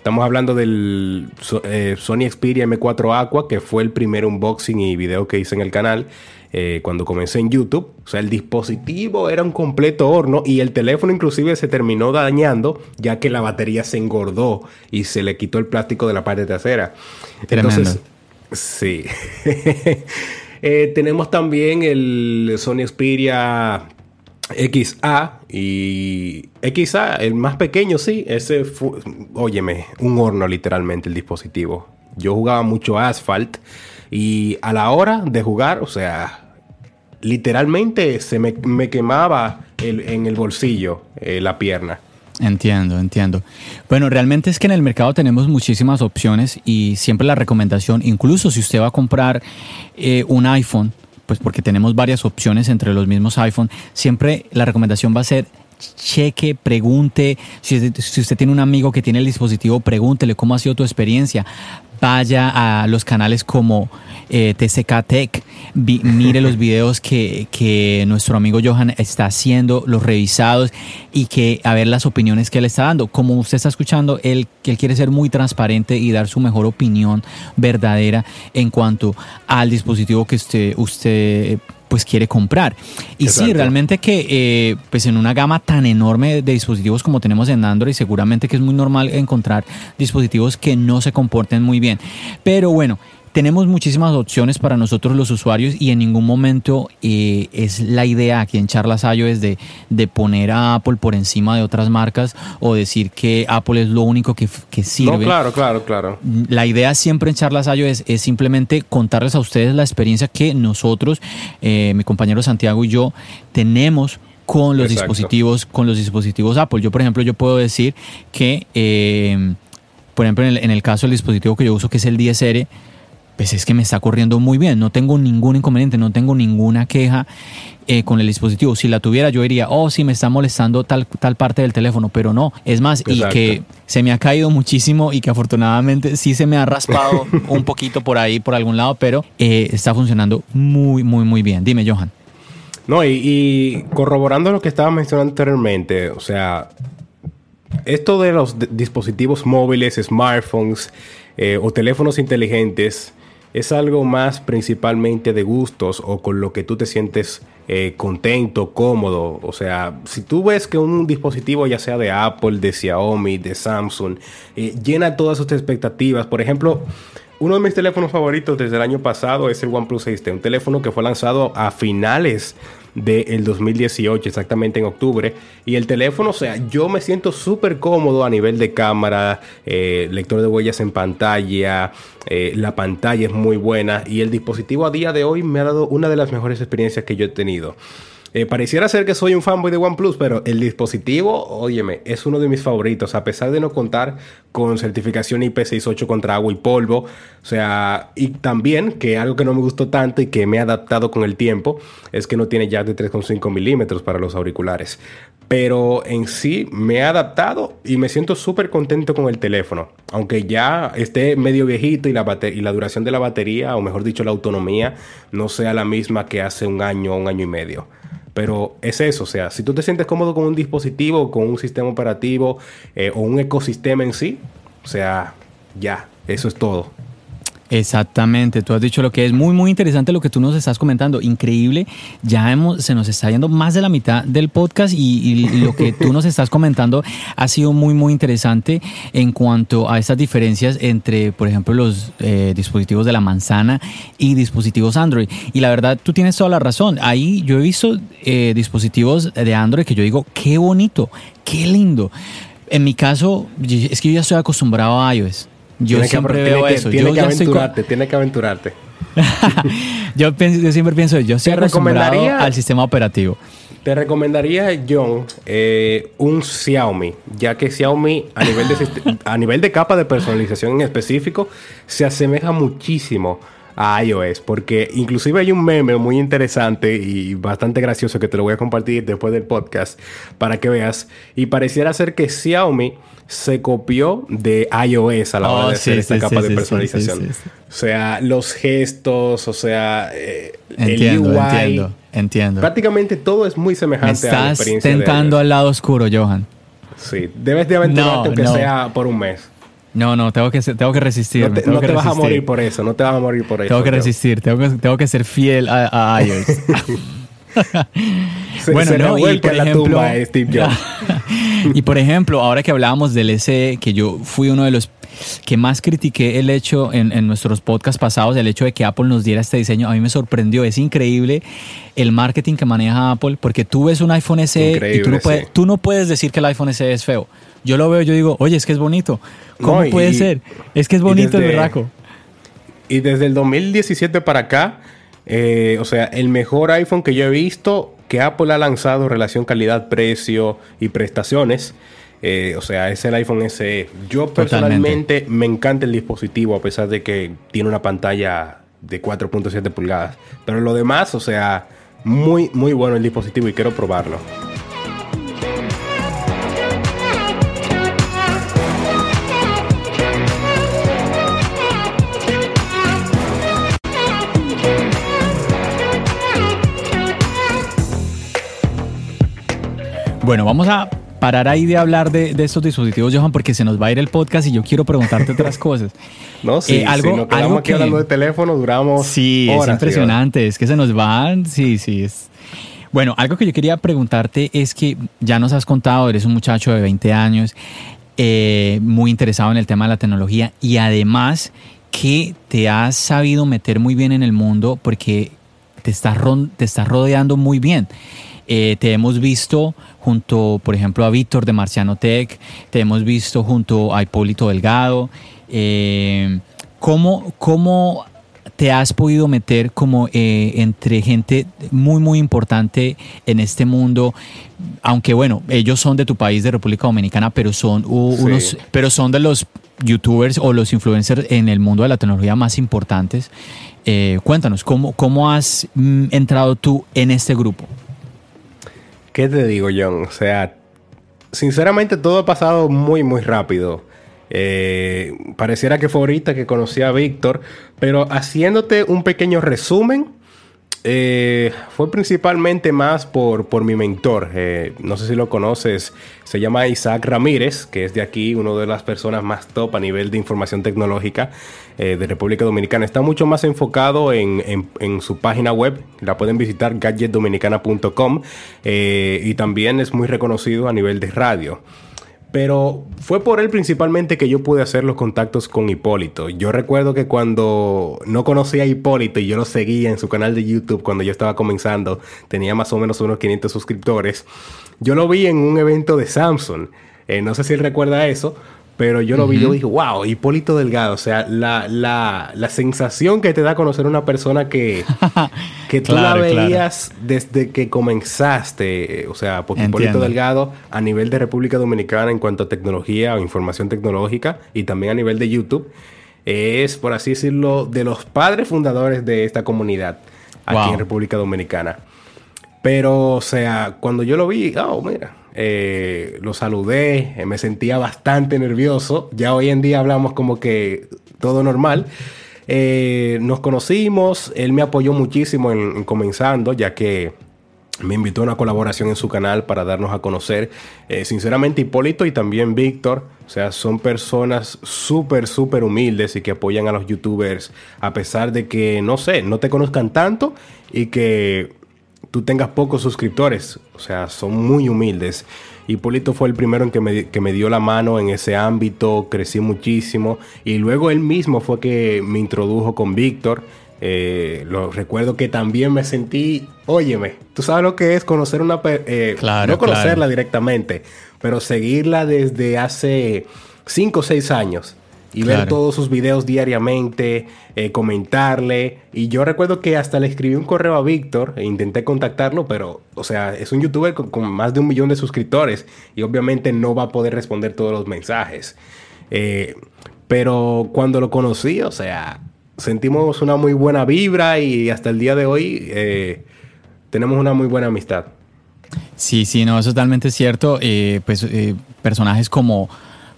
Estamos hablando del eh, Sony Xperia M4 Aqua, que fue el primer unboxing y video que hice en el canal eh, cuando comencé en YouTube. O sea, el dispositivo era un completo horno y el teléfono inclusive se terminó dañando ya que la batería se engordó y se le quitó el plástico de la parte trasera. Entonces, sí. Eh, tenemos también el Sony Xperia XA y XA, el más pequeño, sí, ese fue, óyeme, un horno literalmente el dispositivo. Yo jugaba mucho Asphalt y a la hora de jugar, o sea, literalmente se me, quemaba en el bolsillo eh, la pierna. Entiendo, entiendo. Bueno, realmente es que en el mercado tenemos muchísimas opciones y siempre la recomendación, incluso si usted va a comprar eh, un iPhone, pues porque tenemos varias opciones entre los mismos iPhone, siempre la recomendación va a ser cheque, pregunte. Si, usted tiene un amigo que tiene el dispositivo, pregúntele cómo ha sido tu experiencia. Vaya a los canales como eh, TCK Tech, mire los videos que, que, nuestro amigo Johan está haciendo, los revisados y que a ver las opiniones que él está dando. Como usted está escuchando, él, él quiere ser muy transparente y dar su mejor opinión verdadera en cuanto al dispositivo que usted, usted pues quiere comprar. Y sí, realmente que eh, pues en una gama tan enorme de dispositivos como tenemos en Android, seguramente que es muy normal encontrar dispositivos que no se comporten muy bien. Pero bueno, tenemos muchísimas opciones para nosotros los usuarios y en ningún momento eh, es la idea aquí en Charlas iOS de, de poner a Apple por encima de otras marcas o decir que Apple es lo único que, que sirve. No, claro, claro, claro. La idea siempre en Charlas iOS es simplemente contarles a ustedes la experiencia que nosotros, eh, mi compañero Santiago y yo, tenemos con los dispositivos, con los dispositivos Apple. Yo, por ejemplo, yo puedo decir que, eh, por ejemplo, en el, en el caso del dispositivo que yo uso, que es el 10R, pues es que me está corriendo muy bien, no tengo ningún inconveniente, no tengo ninguna queja eh, con el dispositivo. Si la tuviera yo diría, oh, sí, me está molestando tal, tal parte del teléfono, pero no. Es más, y que se me ha caído muchísimo y que afortunadamente sí se me ha raspado un poquito por ahí, por algún lado, pero eh, está funcionando muy, muy, muy bien. Dime, Johan. No, y, corroborando lo que estaba mencionando anteriormente, o sea, esto de los dispositivos móviles, smartphones eh, o teléfonos inteligentes, es algo más principalmente de gustos o con lo que tú te sientes eh, contento, cómodo. O sea, si tú ves que un dispositivo ya sea de Apple, de Xiaomi, de Samsung, eh, llena todas sus expectativas, por ejemplo, uno de mis teléfonos favoritos desde el año pasado es el OnePlus 6T, un teléfono que fue lanzado a finales del 2018, exactamente en octubre. Y el teléfono, o sea, yo me siento súper cómodo a nivel de cámara, eh, lector de huellas en pantalla, eh, la pantalla es muy buena y el dispositivo a día de hoy me ha dado una de las mejores experiencias que yo he tenido. Eh, pareciera ser que soy un fanboy de OnePlus, pero el dispositivo, óyeme, es uno de mis favoritos, a pesar de no contar con certificación IP68 contra agua y polvo. O sea, y también que algo que no me gustó tanto y que me he adaptado con el tiempo es que no tiene jack de 3,5 milímetros para los auriculares. Pero en sí me he adaptado y me siento súper contento con el teléfono. Aunque ya esté medio viejito y la, y la duración de la batería, o mejor dicho, la autonomía, no sea la misma que hace un año o un año y medio. Pero es eso, o sea, si tú te sientes cómodo con un dispositivo, con un sistema operativo eh, o un ecosistema en sí, o sea, ya, eso es todo. Exactamente, tú has dicho lo que es muy muy interesante lo que tú nos estás comentando, increíble, ya hemos, se nos está yendo más de la mitad del podcast y, lo que tú nos estás comentando ha sido muy muy interesante en cuanto a estas diferencias entre, por ejemplo, los eh, dispositivos de la manzana y dispositivos Android. Y la verdad, tú tienes toda la razón, ahí yo he visto eh, dispositivos de Android que yo digo, qué bonito, qué lindo. En mi caso, es que yo ya estoy acostumbrado a iOS. Yo siempre veo eso. Tiene que aventurarte, tiene que aventurarte. yo, siempre pienso, yo estoy acostumbrado al sistema operativo. Te recomendaría, John, eh, un Xiaomi, ya que Xiaomi a nivel, de, a nivel de capa de personalización en específico se asemeja muchísimo a iOS, porque inclusive hay un meme muy interesante y bastante gracioso que te lo voy a compartir después del podcast para que veas, y pareciera ser que Xiaomi se copió de iOS a la hora oh, de hacer esta capa de personalización. o sea, los gestos, o sea, eh, el UI. Entiendo, entiendo. Prácticamente todo es muy semejante a la experiencia tentando al lado oscuro, Johan. Sí, debes de aventurarte aunque sea por un mes. No, no, tengo que, tengo que resistir. No te, vas a morir por eso, no te vas a morir por eso. Tengo que resistir, tengo que, tengo que ser fiel a, a iOS. bueno, no, y por ejemplo, Steve Jobs. y por ejemplo, ahora que hablábamos del SE, que yo fui uno de los que más critiqué el hecho en, nuestros podcasts pasados, el hecho de que Apple nos diera este diseño, a mí me sorprendió. Es increíble el marketing que maneja Apple, porque tú ves un iPhone SE y tú no, puedes, tú no puedes decir que el iPhone SE es feo. Yo lo veo, yo digo, oye, es que es bonito. ¿Cómo puede ser? Es que es bonito el berraco. Y desde el 2017 para acá, eh, o sea, el mejor iPhone que yo he visto que Apple ha lanzado relación calidad-precio y prestaciones Eh, o sea, es el iPhone SE. Yo personalmente me encanta el dispositivo a pesar de que tiene una pantalla de 4.7 pulgadas. Pero lo demás, o sea, muy, muy bueno el dispositivo y quiero probarlo. Bueno, vamos a parar ahí de hablar de, estos dispositivos, Johan, porque se nos va a ir el podcast y yo quiero preguntarte otras cosas. No, sí, eh, algo, si nos quedamos aquí hablando de teléfono, duramos. Sí, es impresionante, es que se nos van, sí, sí, es. Bueno, algo que yo quería preguntarte es que ya nos has contado, eres un muchacho de 20 años, eh, muy interesado en el tema de la tecnología y además que te has sabido meter muy bien en el mundo porque te estás, te estás rodeando muy bien. Eh, te hemos visto junto, por ejemplo, a Víctor de Marciano Tech, te hemos visto junto a Hipólito Delgado. Eh, ¿cómo, te has podido meter como eh, entre gente muy, muy importante en este mundo? Aunque bueno, ellos son de tu país, de República Dominicana, pero son unos, pero son de los youtubers o los influencers en el mundo de la tecnología más importantes. cuéntanos, ¿cómo, ¿cómo has mm, entrado tú en este grupo? ¿Qué te digo, John? O sea, sinceramente todo ha pasado muy, muy rápido. Eh, pareciera que fue ahorita que conocí a Víctor, pero haciéndote un pequeño resumen, eh, fue principalmente más por, por mi mentor. Eh, no sé si lo conoces, se llama Isaac Ramírez, que es de aquí, una de las personas más top a nivel de información tecnológica eh, de República Dominicana. Está mucho más enfocado en, su página web, la pueden visitar gadgetdominicana.com y también es muy reconocido a nivel de radio. Pero fue por él principalmente que yo pude hacer los contactos con Hipólito. Yo recuerdo que cuando no conocía a Hipólito y yo lo seguía en su canal de YouTube cuando yo estaba comenzando, tenía más o menos unos 500 suscriptores, yo lo vi en un evento de Samsung. Eh, no sé si él recuerda eso, pero yo lo vi y dije, wow, Hipólito Delgado. O sea, la, la, la, sensación que te da conocer una persona que, que tú la veías desde que comenzaste. O sea, porque Hipólito Delgado a nivel de República Dominicana en cuanto a tecnología o información tecnológica y también a nivel de YouTube, es, por así decirlo, de los padres fundadores de esta comunidad aquí en República Dominicana. Pero, o sea, cuando yo lo vi, oh, mira, eh, lo saludé, eh, me sentía bastante nervioso. Ya hoy en día hablamos como que todo normal. Eh, nos conocimos, él me apoyó muchísimo en, comenzando, ya que me invitó a una colaboración en su canal para darnos a conocer. sinceramente, Hipólito y también Víctor, o sea, son personas súper, súper humildes y que apoyan a los youtubers a pesar de que, no sé, no te conozcan tanto y que tú tengas pocos suscriptores. O sea, son muy humildes. Hipólito fue el primero en que me, que me dio la mano en ese ámbito, crecí muchísimo. Y luego él mismo fue que me introdujo con Víctor. Eh, lo recuerdo que también me sentí, óyeme, tú sabes lo que es conocer una eh, no conocerla directamente, pero seguirla desde hace 5 o 6 años y ver todos sus videos diariamente, eh, comentarle. Y yo recuerdo que hasta le escribí un correo a Víctor e intenté contactarlo, pero, o sea, es un youtuber con, más de un millón de suscriptores y obviamente no va a poder responder todos los mensajes. Eh, pero cuando lo conocí, o sea, sentimos una muy buena vibra y hasta el día de hoy eh, tenemos una muy buena amistad. Sí, sí, no, es totalmente cierto. pues personajes como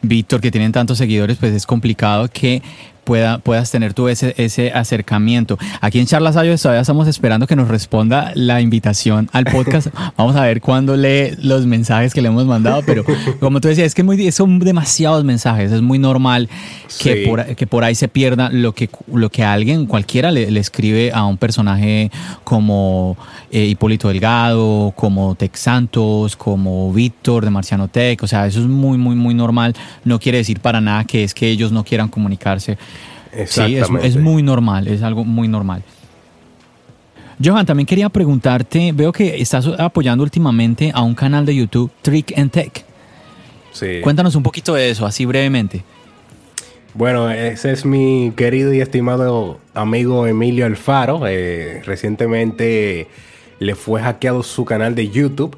Víctor, que tienen tantos seguidores, pues es complicado que pueda, puedas tener tú ese, ese acercamiento. Aquí en Charlas Ayos todavía estamos esperando que nos responda la invitación al podcast. Vamos a ver cuándo lee los mensajes que le hemos mandado, pero como tú decías, es que muy, son demasiados mensajes, es muy normal que, por, que por ahí se pierda lo que, lo que alguien, cualquiera le, escribe a un personaje como eh, Hipólito Delgado, como Tex Santos, como Víctor de Marciano Tech, o sea, eso es muy, muy, muy normal. No quiere decir para nada que es que ellos no quieran comunicarse Sí, es, muy normal, es algo muy normal. Johan, también quería preguntarte, veo que estás apoyando últimamente a un canal de YouTube, Trick and Tech. Sí. Cuéntanos un poquito de eso, así brevemente. Bueno, ese es mi querido y estimado amigo Emilio Alfaro. Eh, recientemente le fue hackeado su canal de YouTube.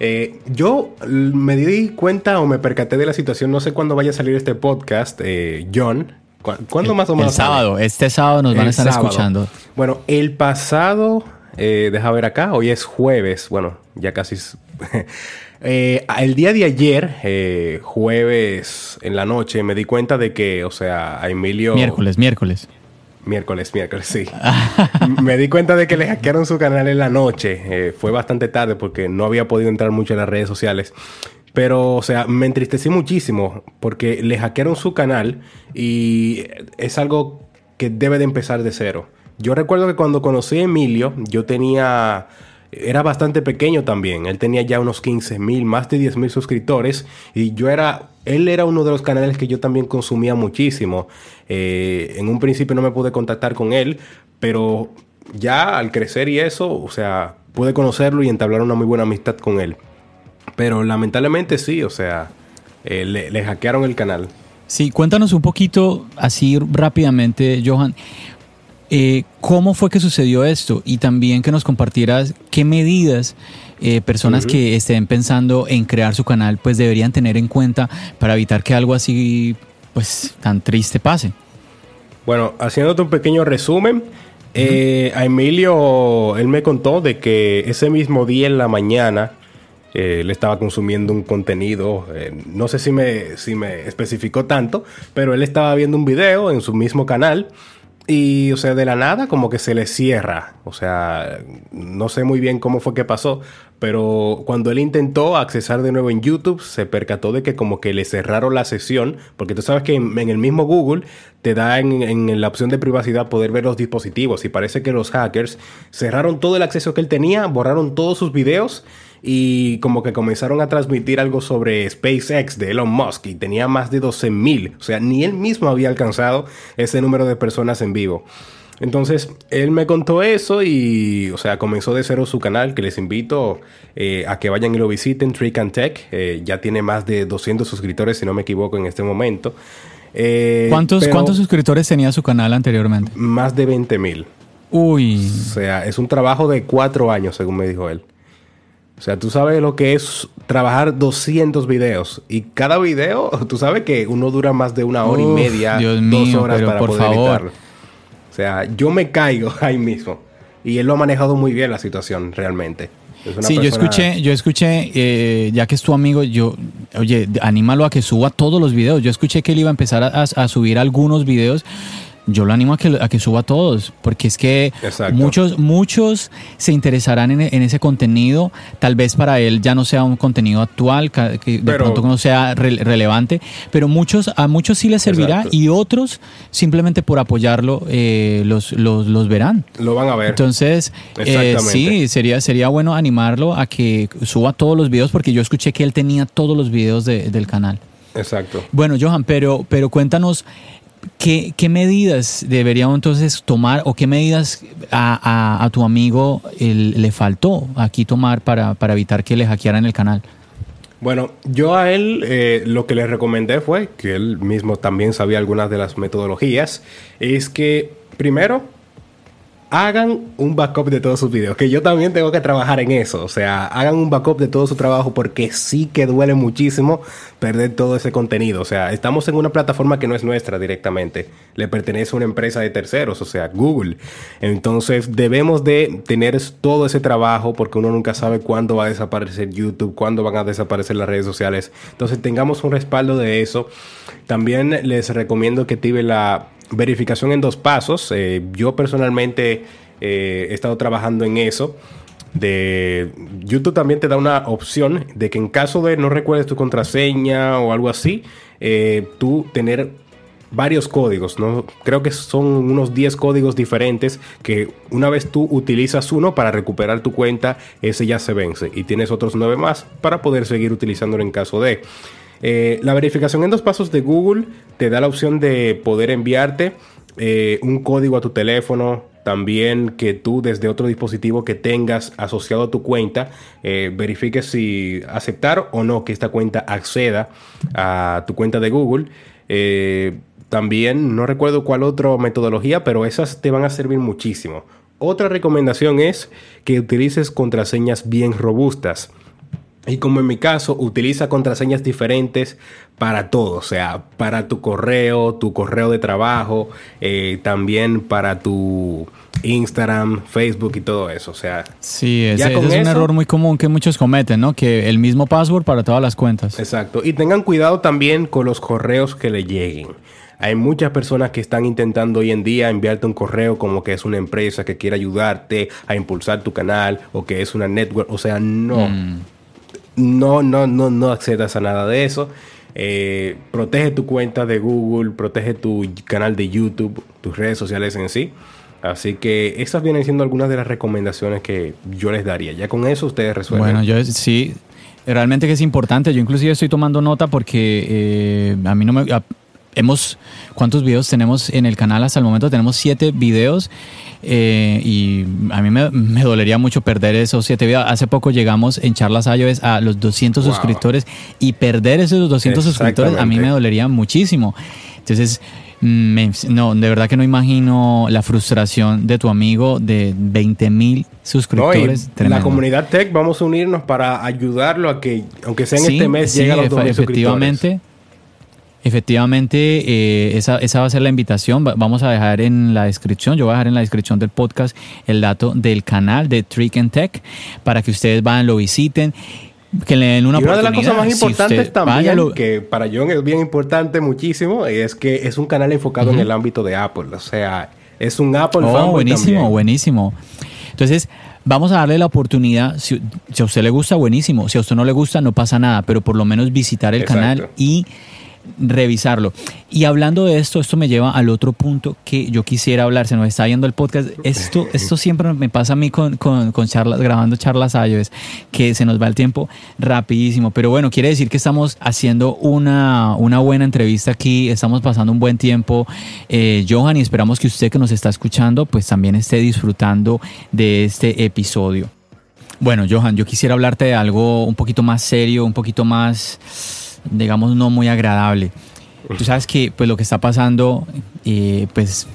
Eh, yo me di cuenta o me percaté de la situación, no sé cuándo vaya a salir este podcast, eh, John. ¿Cuándo más o menos? El sábado, este sábado nos van a estar escuchando. Bueno, el pasado, eh, deja ver acá, hoy es jueves, bueno, ya casi... Eh, el día de ayer, eh, jueves en la noche, me di cuenta de que, o sea, a Emilio... Miércoles, miércoles. Miércoles, miércoles, sí. me di cuenta de que le hackearon su canal en la noche. Eh, fue bastante tarde porque no había podido entrar mucho en las redes sociales. Pero, o sea, me entristecí muchísimo porque le hackearon su canal y es algo que debe de empezar de cero. Yo recuerdo que cuando conocí a Emilio, yo tenía era bastante pequeño también. Él tenía ya unos 15 mil, más de 10 mil suscriptores. Y yo era, él era uno de los canales que yo también consumía muchísimo. Eh, en un principio no me pude contactar con él, pero ya al crecer y eso, o sea, pude conocerlo y entablar una muy buena amistad con él. Pero lamentablemente sí, o sea, eh, le, le hackearon el canal. Sí, cuéntanos un poquito así rápidamente, Johan. Eh, ¿Cómo fue que sucedió esto? Y también que nos compartieras qué medidas eh, personas que estén pensando en crear su canal pues deberían tener en cuenta para evitar que algo así pues tan triste pase. Bueno, haciéndote un pequeño resumen, eh, a Emilio, él me contó de que ese mismo día en la mañana él estaba consumiendo un contenido, no sé si me, si me especificó tanto, pero él estaba viendo un video en su mismo canal y, o sea, de la nada como que se le cierra. O sea, no sé muy bien cómo fue que pasó, pero cuando él intentó accesar de nuevo en YouTube, se percató de que como que le cerraron la sesión, porque tú sabes que en, el mismo Google te da en, en, la opción de privacidad poder ver los dispositivos y parece que los hackers cerraron todo el acceso que él tenía, borraron todos sus videos y como que comenzaron a transmitir algo sobre SpaceX de Elon Musk y tenía más de 12 mil. O sea, ni él mismo había alcanzado ese número de personas en vivo. Entonces, él me contó eso y, o sea, comenzó de cero su canal, que les invito eh, a que vayan y lo visiten, Trick and Tech. Eh, ya tiene más de 200 suscriptores, si no me equivoco, en este momento. Eh, ¿Cuántos, ¿Cuántos suscriptores tenía su canal anteriormente? Más de 20 mil. Uy. O sea, es un trabajo de cuatro años, según me dijo él. O sea, tú sabes lo que es trabajar 200 videos y cada video, tú sabes que uno dura más de una hora y media, dos horas para poder editarlo. O sea, yo me caigo ahí mismo y él lo ha manejado muy bien la situación realmente. sí, yo escuché, yo escuché, eh, ya que es tu amigo, yo, oye, anímalo a que suba todos los videos. Yo escuché que él iba a empezar a subir algunos videos yo lo animo a que, a que suba a todos, porque es que muchos, muchos se interesarán en, ese contenido, tal vez para él ya no sea un contenido actual, que de pronto no sea relevante, pero muchos, a muchos sí les servirá y otros simplemente por apoyarlo eh, los, los, verán. Lo van a ver. Entonces, eh, sí, sería, sería bueno animarlo a que suba todos los videos, porque yo escuché que él tenía todos los videos del canal. Exacto. Bueno, Johan, pero, pero cuéntanos ¿Qué, medidas deberíamos entonces tomar o qué medidas a, tu amigo le faltó aquí tomar para, evitar que le hackearan el canal? Bueno, yo a él eh, lo que le recomendé fue, que él mismo también sabía algunas de las metodologías, es que primero hagan un backup de todos sus videos, que yo también tengo que trabajar en eso, o sea, hagan un backup de todo su trabajo porque sí que duele muchísimo perder todo ese contenido, o sea, estamos en una plataforma que no es nuestra directamente, le pertenece a una empresa de terceros, o sea, Google, entonces debemos de tener todo ese trabajo porque uno nunca sabe cuándo va a desaparecer YouTube, cuándo van a desaparecer las redes sociales, entonces tengamos un respaldo de eso. También les recomiendo que active la verificación en dos pasos. Eh, yo personalmente eh, he estado trabajando en eso. De YouTube también te da una opción de que en caso de no recuerdes tu contraseña o algo así, eh, tú tener varios códigos, ¿no? Creo que son unos 10 códigos diferentes que una vez tú utilizas uno para recuperar tu cuenta, ese ya se vence y tienes otros 9 más para poder seguir utilizándolo en caso de. Eh, la verificación en dos pasos de Google te da la opción de poder enviarte eh, un código a tu teléfono, también que tú desde otro dispositivo que tengas asociado a tu cuenta eh, verifiques si aceptar o no que esta cuenta acceda a tu cuenta de Google. también no recuerdo cuál otra metodología, pero esas te van a servir muchísimo. Otra recomendación es que utilices contraseñas bien robustas. Y como en mi caso, utiliza contraseñas diferentes para todo, o sea, para tu correo, tu correo de trabajo, eh, también para tu Instagram, Facebook y todo eso, o sea. Sí, ese, es un error muy común que muchos cometen, ¿no? Que el mismo password para todas las cuentas. Exacto, y tengan cuidado también con los correos que le lleguen. Hay muchas personas que están intentando hoy en día enviarte un correo como que es una empresa que quiere ayudarte a impulsar tu canal o que es una network, o sea, no. Mm no, no, no, no accedas a nada de eso. Eh, protege tu cuenta de Google, protege tu canal de YouTube, tus redes sociales en sí. Así que esas vienen siendo algunas de las recomendaciones que yo les daría. Ya con eso ustedes resuelven. Bueno, yo sí, realmente que es importante. Yo inclusive estoy tomando nota porque eh, a mí no me... hemos, ¿cuántos videos tenemos en el canal hasta el momento? Tenemos siete videos eh, y a mí me, dolería mucho perder esos siete videos. Hace poco llegamos en Charlas iOS a los 200 suscriptores y perder esos 200 suscriptores a mí me dolería muchísimo. Entonces, no, de verdad que no imagino la frustración de tu amigo de 20 mil suscriptores. la comunidad tech vamos a unirnos para ayudarlo a que, aunque sea en este mes, llegue a los 2 efectivamente. Efectivamente, eh, esa, esa, va a ser la invitación. Vamos a dejar en la descripción, yo voy a dejar en la descripción del podcast el dato del canal de Trick and Tech para que ustedes vayan, lo visiten que le den una, y una de las cosas más importantes también, que para John es bien importante muchísimo, es que es un canal enfocado en el ámbito de Apple. O sea, es un Apple oh, buenísimo, buenísimo. Entonces, vamos a darle la oportunidad. Si, a usted le gusta, buenísimo. Si a usted no le gusta, no pasa nada. Pero por lo menos visitar el canal y revisarlo. Y hablando de esto, esto me lleva al otro punto que yo quisiera hablar. Se nos está yendo el podcast. Esto, esto siempre me pasa a mí con, con, charlas, grabando charlas iOS, que se nos va el tiempo rapidísimo. Pero bueno, quiere decir que estamos haciendo una, una buena entrevista aquí, estamos pasando un buen tiempo. Eh, Johan, y esperamos que usted que nos está escuchando, pues también esté disfrutando de este episodio. Bueno, Johan, yo quisiera hablarte de algo un poquito más serio, un poquito más digamos, no muy agradable. Tú sabes que pues lo que está pasando, eh, pues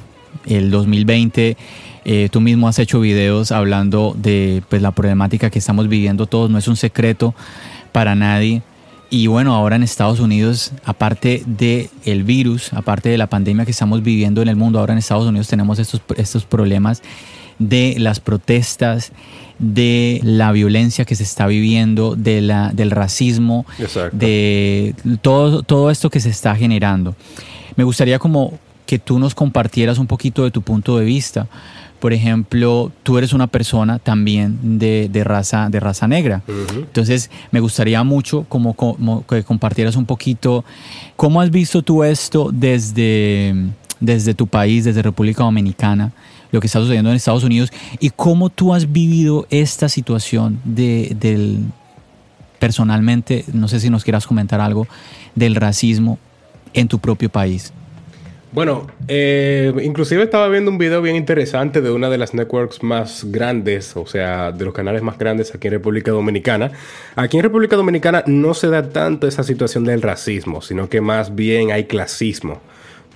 el 2020, eh, tú mismo has hecho videos hablando de pues la problemática que estamos viviendo todos, no es un secreto para nadie. Y bueno, ahora en Estados Unidos, aparte del el virus, aparte de la pandemia que estamos viviendo en el mundo, ahora en Estados Unidos tenemos estos, estos problemas de las protestas, de la violencia que se está viviendo, de la, del racismo, de todo, todo esto que se está generando. Me gustaría como que tú nos compartieras un poquito de tu punto de vista. Por ejemplo, tú eres una persona también de, raza, de raza negra. Entonces, me gustaría mucho como, como, que compartieras un poquito cómo has visto tú esto desde, desde tu país, desde República Dominicana lo que está sucediendo en Estados Unidos y cómo tú has vivido esta situación de, del, personalmente, no sé si nos quieras comentar algo, del racismo en tu propio país. Bueno, eh, inclusive estaba viendo un video bien interesante de una de las networks más grandes, o sea, de los canales más grandes aquí en República Dominicana. Aquí en República Dominicana no se da tanto esa situación del racismo, sino que más bien hay clasismo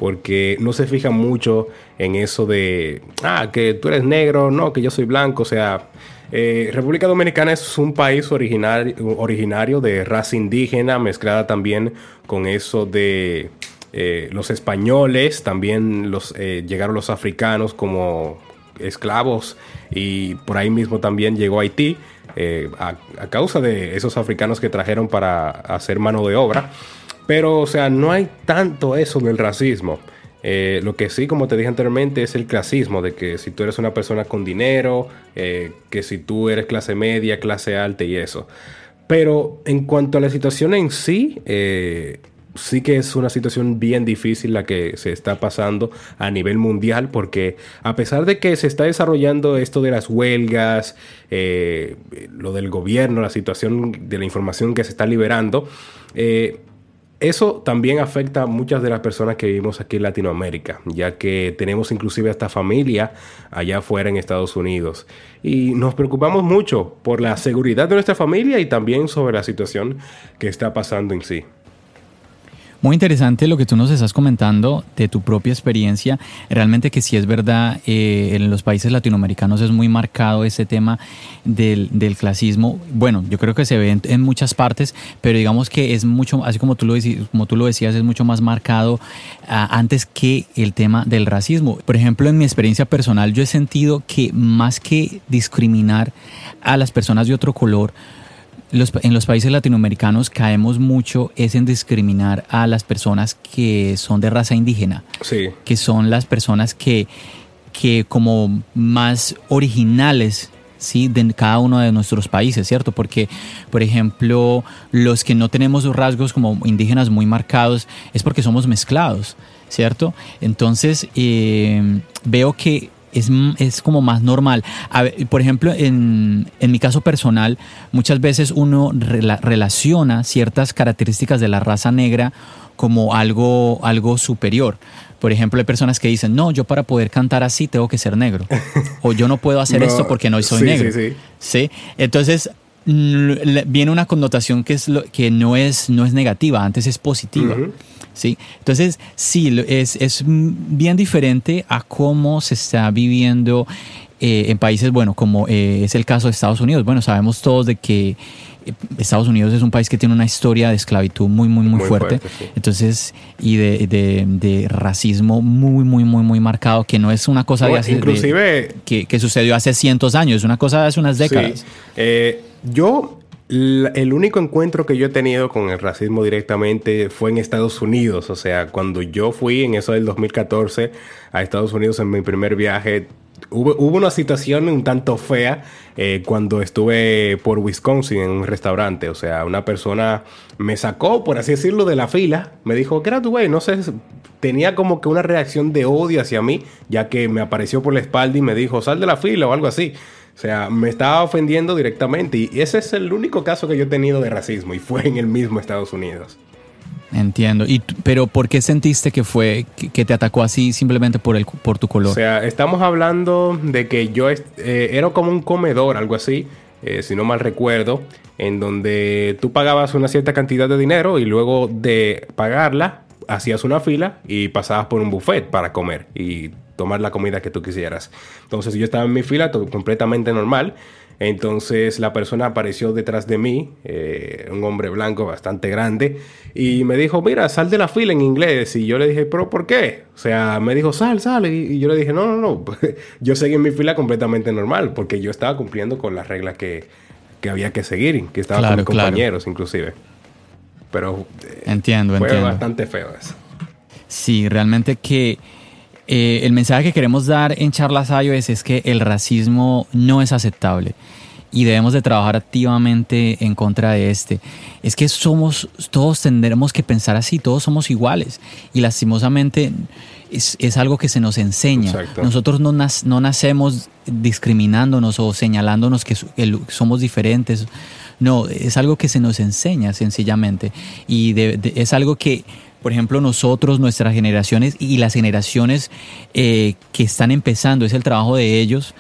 porque no se fija mucho en eso de, ah, que tú eres negro, no, que yo soy blanco, o sea, eh, República Dominicana es un país originario, originario de raza indígena, mezclada también con eso de eh, los españoles, también los, eh, llegaron los africanos como esclavos y por ahí mismo también llegó Haití. a, causa de esos africanos que trajeron para hacer mano de obra. Pero, o sea, no hay tanto eso del racismo. Eh, lo que sí, como te dije anteriormente, es el clasismo, de que si tú eres una persona con dinero, eh, que si tú eres clase media, clase alta y eso. Pero en cuanto a la situación en sí, eh, sí que es una situación bien difícil la que se está pasando a nivel mundial, porque a pesar de que se está desarrollando esto de las huelgas, lo del gobierno, la situación de la información que se está liberando, eso también afecta a muchas de las personas que vivimos aquí en Latinoamérica, ya que tenemos inclusive hasta familia allá afuera en Estados Unidos. Y nos preocupamos mucho por la seguridad de nuestra familia y también sobre la situación que está pasando en sí. Muy interesante lo que tú nos estás comentando de tu propia experiencia. Realmente que sí es verdad, eh, en los países latinoamericanos es muy marcado ese tema del, del clasismo. Bueno, yo creo que se ve en, muchas partes, pero digamos que es mucho, así como tú lo, como tú lo decías, es mucho más marcado ah, antes que el tema del racismo. Por ejemplo, en mi experiencia personal, yo he sentido que más que discriminar a las personas de otro color, en los países latinoamericanos caemos mucho es en discriminar a las personas que son de raza indígena, que son las personas que, que como más originales ¿sí? de cada uno de nuestros países, ¿cierto? Porque, por ejemplo, los que no tenemos rasgos como indígenas muy marcados es porque somos mezclados, ¿cierto? Entonces, eh, veo que es, como más normal. por ejemplo, en, mi caso personal, muchas veces uno relaciona ciertas características de la raza negra como algo, algo superior. Por ejemplo, hay personas que dicen, no, yo para poder cantar así tengo que ser negro. o yo no puedo hacer esto porque no soy negro. Sí, sí. Entonces, viene una connotación que, es lo, que no, es, no es negativa, antes es positiva. ¿Sí? Entonces, sí, es, es bien diferente a cómo se está viviendo eh, en países, bueno, como eh, es el caso de Estados Unidos. Bueno, sabemos todos de que eh, Estados Unidos es un país que tiene una historia de esclavitud muy, muy, muy, fuerte. Entonces, y de, de, racismo muy, muy, muy, muy marcado, que no es una cosa de hace, inclusive, que, que, sucedió hace cientos años, es una cosa de hace unas décadas. yo el único encuentro que yo he tenido con el racismo directamente fue en Estados Unidos. O sea, cuando yo fui en eso del 2014 a Estados Unidos en mi primer viaje, hubo, una situación un tanto fea eh, cuando estuve por Wisconsin en un restaurante. O sea, una persona me sacó, por así decirlo, de la fila. Me dijo, ¿qué era güey? No sé, tenía como que una reacción de odio hacia mí, ya que me apareció por la espalda y me dijo, sal de la fila o algo así. O sea, me estaba ofendiendo directamente y ese es el único caso que yo he tenido de racismo y fue en el mismo Estados Unidos. Entiendo. Y, pero ¿por qué sentiste que fue que, te atacó así simplemente por el por tu color? O sea, estamos hablando de que yo eh, era como un comedor, algo así, eh, si no mal recuerdo, en donde tú pagabas una cierta cantidad de dinero y luego de pagarla hacías una fila y pasabas por un buffet para comer y tomar la comida que tú quisieras. Entonces yo estaba en mi fila completamente normal. Entonces la persona apareció detrás de mí, eh, un hombre blanco bastante grande, y me dijo, mira, sal de la fila en inglés. Y yo le dije, pero ¿por qué? O sea, me dijo, sal, sal. Y yo le dije, no, no, no. yo seguí en mi fila completamente normal, porque yo estaba cumpliendo con las reglas que, había que seguir, que estaba con mis compañeros inclusive. Pero eh, entiendo, fue bastante feo eso. Sí, realmente que eh, el mensaje que queremos dar en Charlas iOS es que el racismo no es aceptable y debemos de trabajar activamente en contra de este. Es que somos, todos tendremos que pensar así, todos somos iguales y lastimosamente es, algo que se nos enseña. Nosotros no, no nacemos discriminándonos o señalándonos que somos diferentes. No, es algo que se nos enseña sencillamente y es algo que por ejemplo, nosotros, nuestras generaciones y las generaciones eh, que están empezando, es el trabajo de ellos.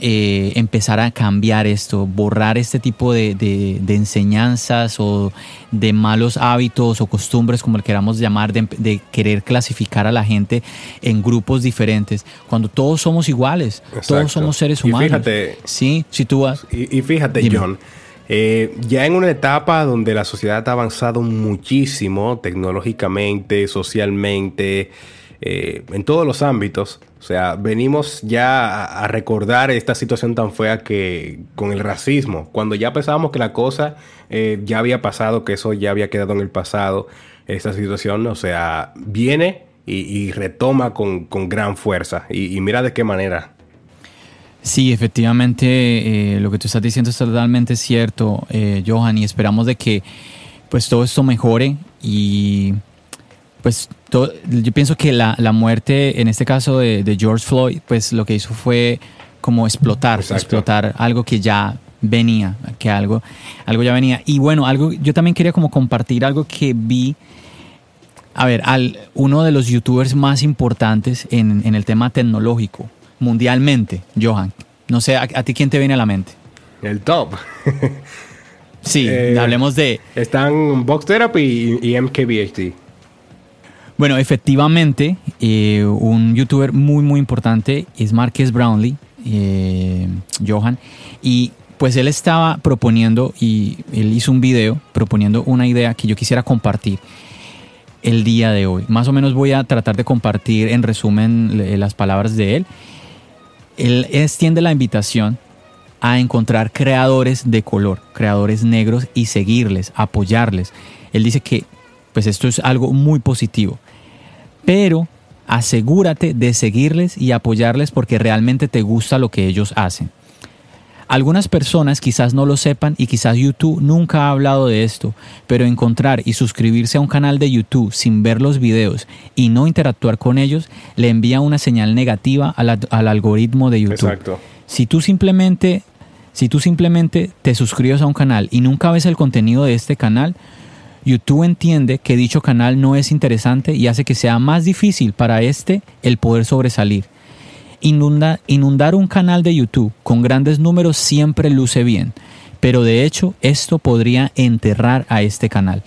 Eh, empezar a cambiar esto, borrar este tipo de, enseñanzas o de malos hábitos o costumbres, como le queramos llamar, de, querer clasificar a la gente en grupos diferentes, cuando todos somos iguales, todos somos seres humanos. Y fíjate, sí, si tú vas. Y, fíjate, John, eh, ya en una etapa donde la sociedad ha avanzado muchísimo tecnológicamente, socialmente, eh, en todos los ámbitos, o sea, venimos ya a, recordar esta situación tan fea que con el racismo, cuando ya pensábamos que la cosa eh, ya había pasado, que eso ya había quedado en el pasado, esta situación, o sea, viene y, retoma con, gran fuerza. y mira de qué manera. Sí, efectivamente, eh, lo que tú estás diciendo es totalmente cierto, eh, Johan, y esperamos de que pues todo esto mejore y pues yo pienso que la, muerte, en este caso de, George Floyd, pues lo que hizo fue como explotar, explotar algo que ya venía, que algo, algo ya venía. Y bueno, algo, yo también quería como compartir algo que vi, a ver, al, uno de los youtubers más importantes en, en el tema tecnológico, mundialmente, Johan? No sé, ¿a, ti quién te viene a la mente? El top. sí, eh, hablemos de... Están Box Therapy y, MKBHD. Bueno, efectivamente, eh, un youtuber muy, muy importante es Marques Brownlee, eh, Johan, y pues él estaba proponiendo y él hizo un video proponiendo una idea que yo quisiera compartir el día de hoy. Más o menos voy a tratar de compartir en resumen las palabras de él. Él extiende la invitación a encontrar creadores de color, creadores negros y seguirles, apoyarles. Él dice que pues esto es algo muy positivo. Pero asegúrate de seguirles y apoyarles porque realmente te gusta lo que ellos hacen. Algunas personas quizás no lo sepan y quizás YouTube nunca ha hablado de esto, pero encontrar y suscribirse a un canal de YouTube sin ver los videos y no interactuar con ellos le envía una señal negativa al, algoritmo de YouTube. Exacto. Si tú simplemente si tú simplemente te suscribes a un canal y nunca ves el contenido de este canal, YouTube entiende que dicho canal no es interesante y hace que sea más difícil para este el poder sobresalir. Inundar un canal de YouTube con grandes números siempre luce bien, pero de hecho esto podría enterrar a este canal.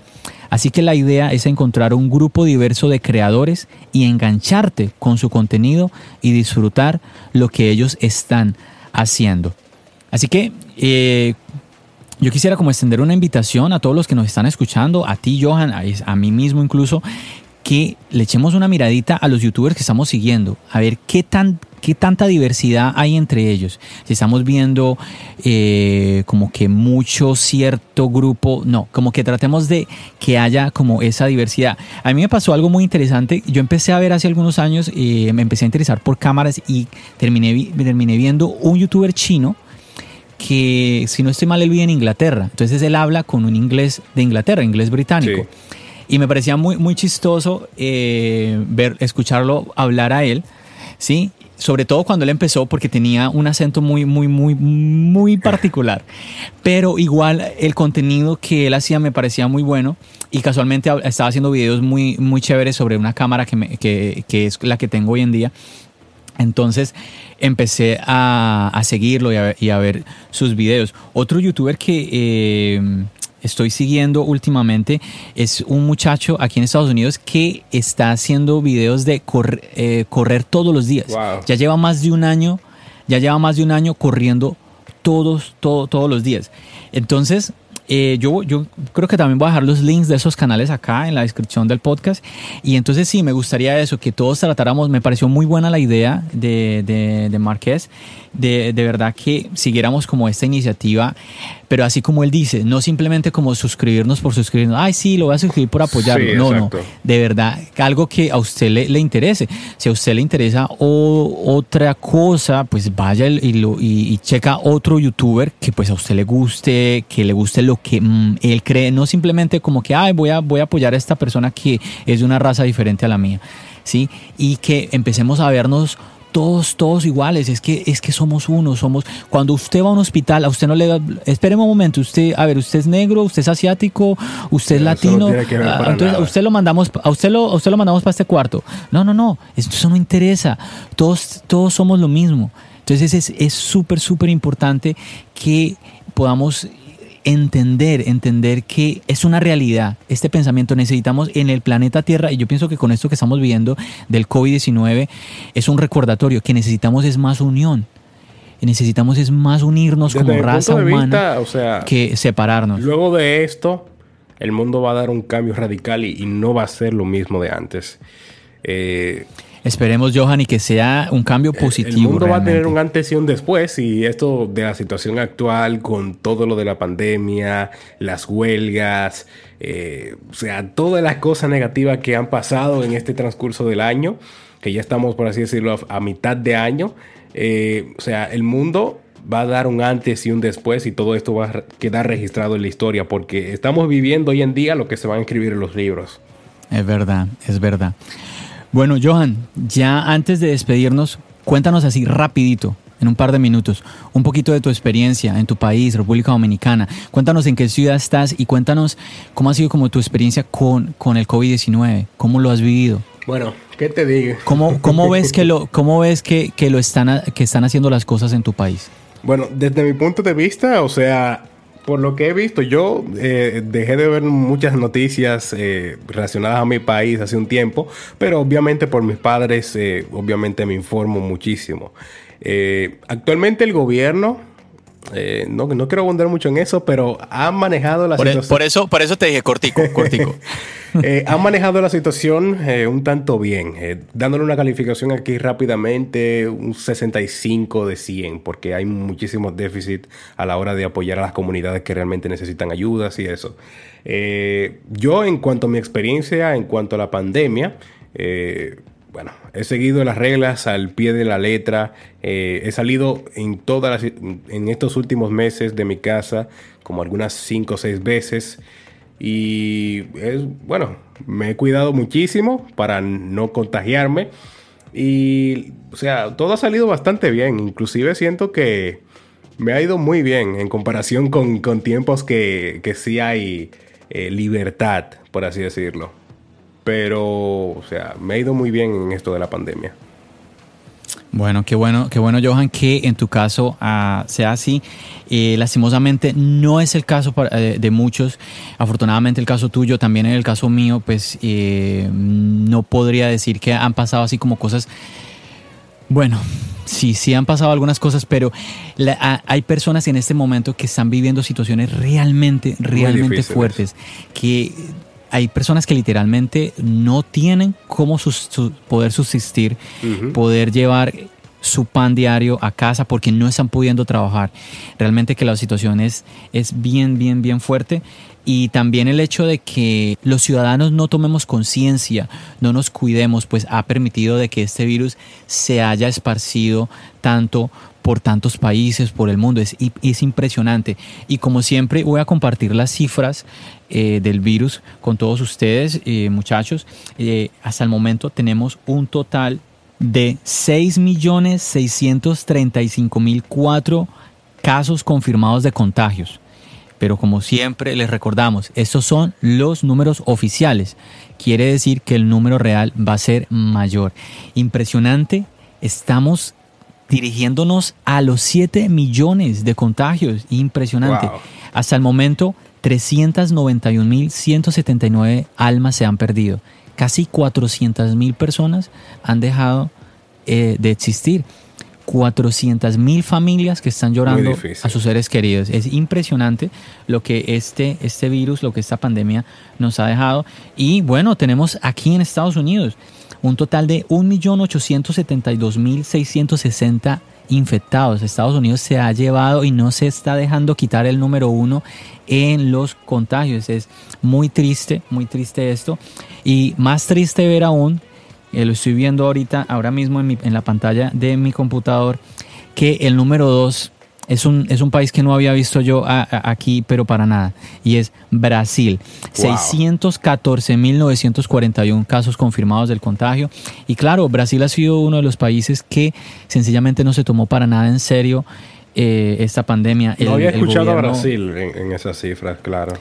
Así que la idea es encontrar un grupo diverso de creadores y engancharte con su contenido y disfrutar lo que ellos están haciendo. Así que eh, yo quisiera como extender una invitación a todos los que nos están escuchando, a ti Johan, a, mí mismo incluso, que le echemos una miradita a los youtubers que estamos siguiendo, a ver qué, tan, qué tanta diversidad hay entre ellos. Si estamos viendo eh, como que mucho cierto grupo, no, como que tratemos de que haya como esa diversidad. A mí me pasó algo muy interesante, yo empecé a ver hace algunos años, eh, me empecé a interesar por cámaras y terminé, terminé viendo un youtuber chino que, si no estoy mal, él vive en Inglaterra. Entonces él habla con un inglés de Inglaterra, inglés británico. Y me parecía muy, muy chistoso eh, ver, escucharlo hablar a él, ¿sí? Sobre todo cuando él empezó, porque tenía un acento muy, muy, muy, muy particular. Pero igual el contenido que él hacía me parecía muy bueno. Y casualmente estaba haciendo videos muy, muy chéveres sobre una cámara que, que, que es la que tengo hoy en día. Entonces empecé a, seguirlo y a, ver sus videos. Otro youtuber que eh, estoy siguiendo últimamente es un muchacho aquí en Estados Unidos que está haciendo videos de eh, correr todos los días. Ya lleva más de un año, ya lleva más de un año corriendo todos, todos los días. Entonces, eh, yo, yo creo que también voy a dejar los links de esos canales acá en la descripción del podcast. Y entonces sí, me gustaría eso, que todos tratáramos, me pareció muy buena la idea de, de, de Marqués, de, de verdad que siguiéramos como esta iniciativa pero así como él dice, no simplemente como suscribirnos por suscribirnos, ay, sí, lo voy a suscribir por apoyarlo. no, no, de verdad, algo que a usted le, le interese. Si a usted le interesa otra cosa, pues vaya y, lo, y, checa otro youtuber que pues a usted le guste, que le guste lo que mm, él cree, no simplemente como que, ay, voy a, voy a apoyar a esta persona que es de una raza diferente a la mía. ¿Sí? Y que empecemos a vernos todos, todos iguales, es que, es que somos uno, somos, cuando usted va a un hospital, a usted no le da, espere un momento, usted, a ver, usted es negro, usted es asiático, usted es latino, ah, entonces a usted lo mandamos, a usted lo, usted lo mandamos para este cuarto. No, no, no, eso no interesa, todos, todos somos lo mismo. Entonces es súper, súper importante que podamos entender, entender que es una realidad este pensamiento. Necesitamos en el planeta Tierra, y yo pienso que con esto que estamos viviendo del COVID-19 es un recordatorio, que necesitamos es más unión. Necesitamos es más unirnos como raza humana o sea, que separarnos. Luego de esto, el mundo va a dar un cambio radical y, no va a ser lo mismo de antes. Eh, Esperemos, Johan, y que sea un cambio positivo. El mundo va a tener un antes y un después, y esto de la situación actual, con todo lo de la pandemia, las huelgas, eh, o sea, todas las cosas negativas que han pasado en este transcurso del año, que ya estamos, por así decirlo, a, mitad de año. Eh, o sea, el mundo va a dar un antes y un después y todo esto va a quedar registrado en la historia porque estamos viviendo hoy en día lo que se va a escribir en los libros. Es verdad, es verdad. Bueno, Johan, ya antes de despedirnos, cuéntanos así rapidito, en un par de minutos, un poquito de tu experiencia en tu país, República Dominicana. Cuéntanos en qué ciudad estás y cuéntanos cómo ha sido como tu experiencia con, con el COVID-19, cómo lo has vivido. Bueno, ¿qué te digo? ¿Cómo, cómo ves, que lo, cómo ves que, lo están, que están haciendo las cosas en tu país? Bueno, desde mi punto de vista, o sea, por lo que he visto, yo eh, dejé de ver muchas noticias eh, relacionadas a mi país hace un tiempo, pero obviamente por mis padres, eh, obviamente me informo muchísimo. actualmente el gobierno eh, no, no quiero abundar mucho en eso, pero han manejado la por, e- situación. Por eso, por eso te dije cortico, cortico. eh, han manejado la situación eh, un tanto bien, dándole una calificación aquí rápidamente, un 65 de 100, porque hay muchísimos déficits a la hora de apoyar a las comunidades que realmente necesitan ayudas y eso. Yo, en cuanto a mi experiencia, en cuanto a la pandemia, eh, bueno, he seguido las reglas al pie de la letra. Eh, he salido en todas las, en estos últimos meses de mi casa como algunas cinco o seis veces. Y es, bueno, me he cuidado muchísimo para no contagiarme. Y, o sea, todo ha salido bastante bien. Inclusive siento que me ha ido muy bien en comparación con, con tiempos que, que sí hay eh, libertad, por así decirlo. Pero, o sea, me ha ido muy bien en esto de la pandemia. Bueno, qué bueno, qué bueno, Johan, que en tu caso uh, sea así. Eh, lastimosamente no es el caso para, eh, de muchos. Afortunadamente el caso tuyo, también en el caso mío, pues eh, no podría decir que han pasado así como cosas. Bueno, sí, sí han pasado algunas cosas, pero la, a, hay personas en este momento que están viviendo situaciones realmente, realmente fuertes, que hay personas que literalmente no tienen cómo sus, su, poder subsistir, uh -huh. poder llevar su pan diario a casa porque no están pudiendo trabajar. Realmente que la situación es, es bien, bien, bien fuerte. Y también el hecho de que los ciudadanos no tomemos conciencia, no nos cuidemos, pues ha permitido de que este virus se haya esparcido tanto por tantos países, por el mundo. Es, es impresionante. Y como siempre voy a compartir las cifras eh, del virus con todos ustedes, eh, muchachos. Eh, hasta el momento tenemos un total de 6.635.004 casos confirmados de contagios. Pero como siempre les recordamos, estos son los números oficiales. Quiere decir que el número real va a ser mayor. Impresionante. Estamos dirigiéndonos a los 7 millones de contagios. Impresionante. Wow. Hasta el momento, 391.179 almas se han perdido. Casi 400.000 personas han dejado eh, de existir. 400.000 familias que están llorando a sus seres queridos. Es impresionante lo que este, este virus, lo que esta pandemia nos ha dejado. Y bueno, tenemos aquí en Estados Unidos un total de 1.872.660 infectados. Estados Unidos se ha llevado y no se está dejando quitar el número uno en los contagios. Es muy triste, muy triste esto. Y más triste ver aún, eh, lo estoy viendo ahorita, ahora mismo en, la pantalla de mi computador, que el número dos es un, es un país que no había visto yo a, a, aquí, pero para nada. Y es Brasil. Wow. 614.941 casos confirmados del contagio. Y claro, Brasil ha sido uno de los países que sencillamente no se tomó para nada en serio eh, esta pandemia. No el, había escuchado gobierno... a Brasil en, en, esas cifras, claro.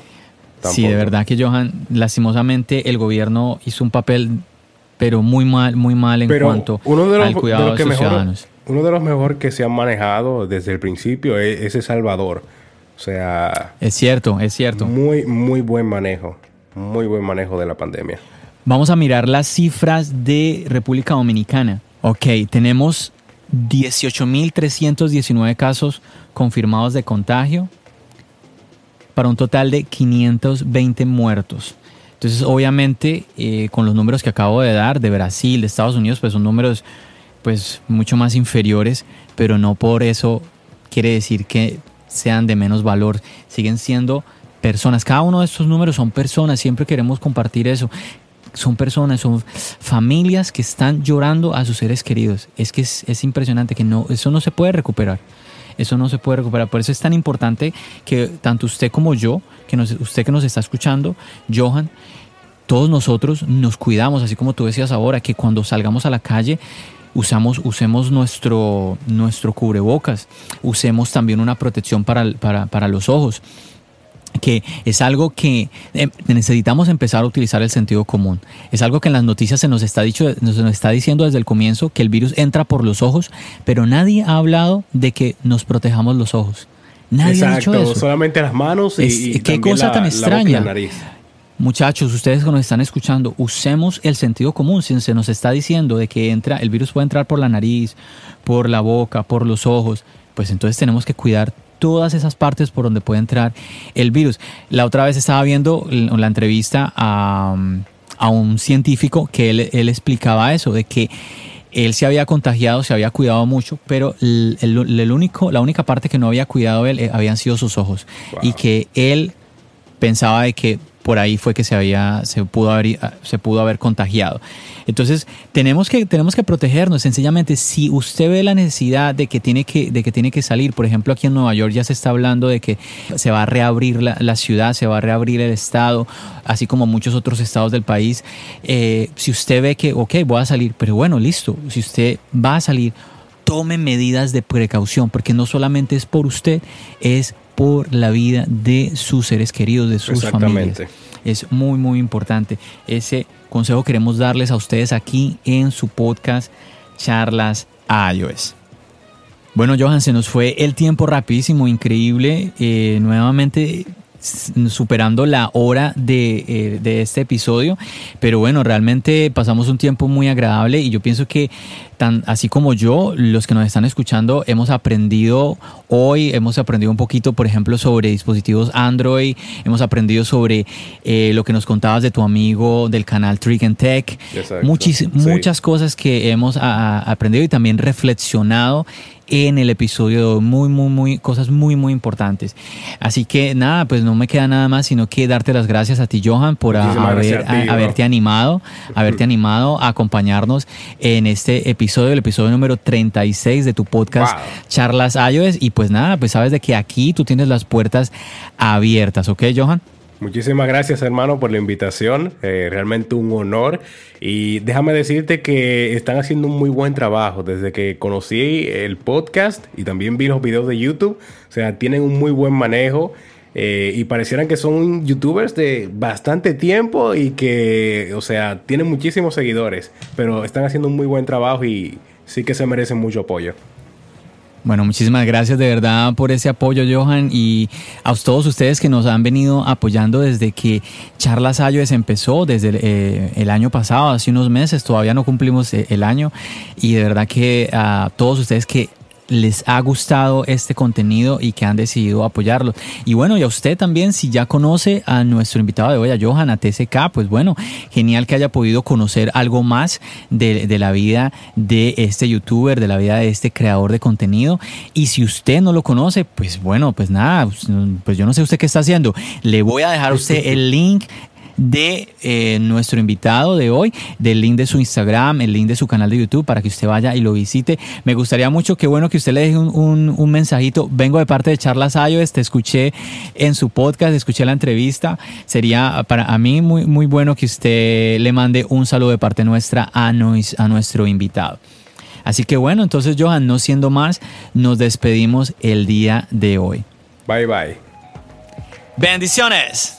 Tampoco. Sí, de verdad que Johan, lastimosamente el gobierno hizo un papel, pero muy mal, muy mal en pero cuanto uno de los, al cuidado de, de, sus mejor, ciudadanos uno de los mejores que se han manejado desde el principio es, es El Salvador. O sea... Es cierto, es cierto. Muy, muy buen manejo. Muy buen manejo de la pandemia. Vamos a mirar las cifras de República Dominicana. Ok, tenemos 18.319 casos confirmados de contagio para un total de 520 muertos. Entonces, obviamente, eh, con los números que acabo de dar de Brasil, de Estados Unidos, pues son números pues mucho más inferiores, pero no por eso quiere decir que sean de menos valor. Siguen siendo personas. Cada uno de estos números son personas. Siempre queremos compartir eso. Son personas, son familias que están llorando a sus seres queridos. Es que es, es impresionante que no, eso no se puede recuperar. Eso no se puede recuperar. Por eso es tan importante que tanto usted como yo, que nos, usted que nos está escuchando, Johan, todos nosotros nos cuidamos, así como tú decías ahora, que cuando salgamos a la calle usamos, usemos nuestro, nuestro cubrebocas, usemos también una protección para, para, para los ojos que es algo que eh, necesitamos empezar a utilizar el sentido común. Es algo que en las noticias se nos está, dicho, nos está diciendo desde el comienzo que el virus entra por los ojos, pero nadie ha hablado de que nos protejamos los ojos. Nadie ha dicho eso. solamente las manos y, qué cosa tan extraña. Muchachos, ustedes que nos están escuchando, usemos el sentido común. Si se nos está diciendo de que entra, el virus puede entrar por la nariz, por la boca, por los ojos, pues entonces tenemos que cuidar todas esas partes por donde puede entrar el virus. La otra vez estaba viendo la entrevista a, un científico que él, él explicaba eso, de que él se había contagiado, se había cuidado mucho, pero el, único, la única parte que no había cuidado él eh, habían sido sus ojos. Y que él pensaba de que por ahí fue que se había se pudo haber se pudo haber contagiado. Entonces, tenemos que tenemos que protegernos sencillamente si usted ve la necesidad de que tiene que de que tiene que salir, por ejemplo, aquí en Nueva York ya se está hablando de que se va a reabrir la, ciudad, se va a reabrir el estado, así como muchos otros estados del país. Eh, si usted ve que, ok, voy a salir, pero bueno, listo, si usted va a salir, tome medidas de precaución, porque no solamente es por usted, es por la vida de sus seres queridos, de sus familias. Es muy, muy importante. Ese consejo queremos darles a ustedes aquí en su podcast Charlas iOS. Bueno, Johan, se nos fue el tiempo rapidísimo, increíble. Eh, nuevamente superando la hora eh, de, este episodio. Pero bueno, realmente pasamos un tiempo muy agradable y yo pienso que tan así como yo, los que nos están escuchando, hemos aprendido hoy, hemos aprendido un poquito, por ejemplo, sobre dispositivos Android, hemos aprendido sobre eh, lo que nos contabas de tu amigo del canal Trick and Tech, muchas cosas que hemos aprendido y también reflexionado en el episodio muy, muy, muy, cosas muy, muy importantes. Así que nada, pues no me queda nada más sino que darte las gracias a ti, Johan, por haber, haberte animado, haberte animado a acompañarnos en este episodio, el episodio número 36 de tu podcast Charlas iOS. Y pues nada, pues sabes de que aquí tú tienes las puertas abiertas, ¿ok, Johan? Muchísimas gracias hermano por la invitación, eh, realmente un honor. Y déjame decirte que están haciendo un muy buen trabajo. Desde que conocí el podcast y también vi los videos de YouTube, o sea, tienen un muy buen manejo. Eh, y parecieran que son youtubers de bastante tiempo y que, o sea, tienen muchísimos seguidores, pero están haciendo un muy buen trabajo y sí que se merecen mucho apoyo. Bueno, muchísimas gracias de verdad por ese apoyo, Johan, y a todos ustedes que nos han venido apoyando desde que Charlas Ayues empezó, desde eh, el, año pasado, hace unos meses, todavía no cumplimos eh, el año, y de verdad que a todos ustedes que les ha gustado este contenido y que han decidido apoyarlo. Y bueno, y a usted también, si ya conoce a nuestro invitado de hoy, a Johan, a TSK, pues bueno, genial que haya podido conocer algo más de, de, la vida de este youtuber, de la vida de este creador de contenido. Y si usted no lo conoce, pues bueno, pues nada, pues, pues yo no sé usted qué está haciendo. Le voy a dejar a usted el link de eh, nuestro invitado de hoy, del link de su Instagram, el link de su canal de YouTube para que usted vaya y lo visite. Me gustaría mucho, qué bueno que usted le deje un, mensajito. Vengo de parte de Charlas iOS, te escuché en su podcast, escuché la entrevista. Sería para a mí muy, muy bueno que usted le mande un saludo de parte nuestra a, a nuestro invitado. Así que bueno, entonces Johan, no siendo más, nos despedimos el día de hoy. Bye bye. Bendiciones.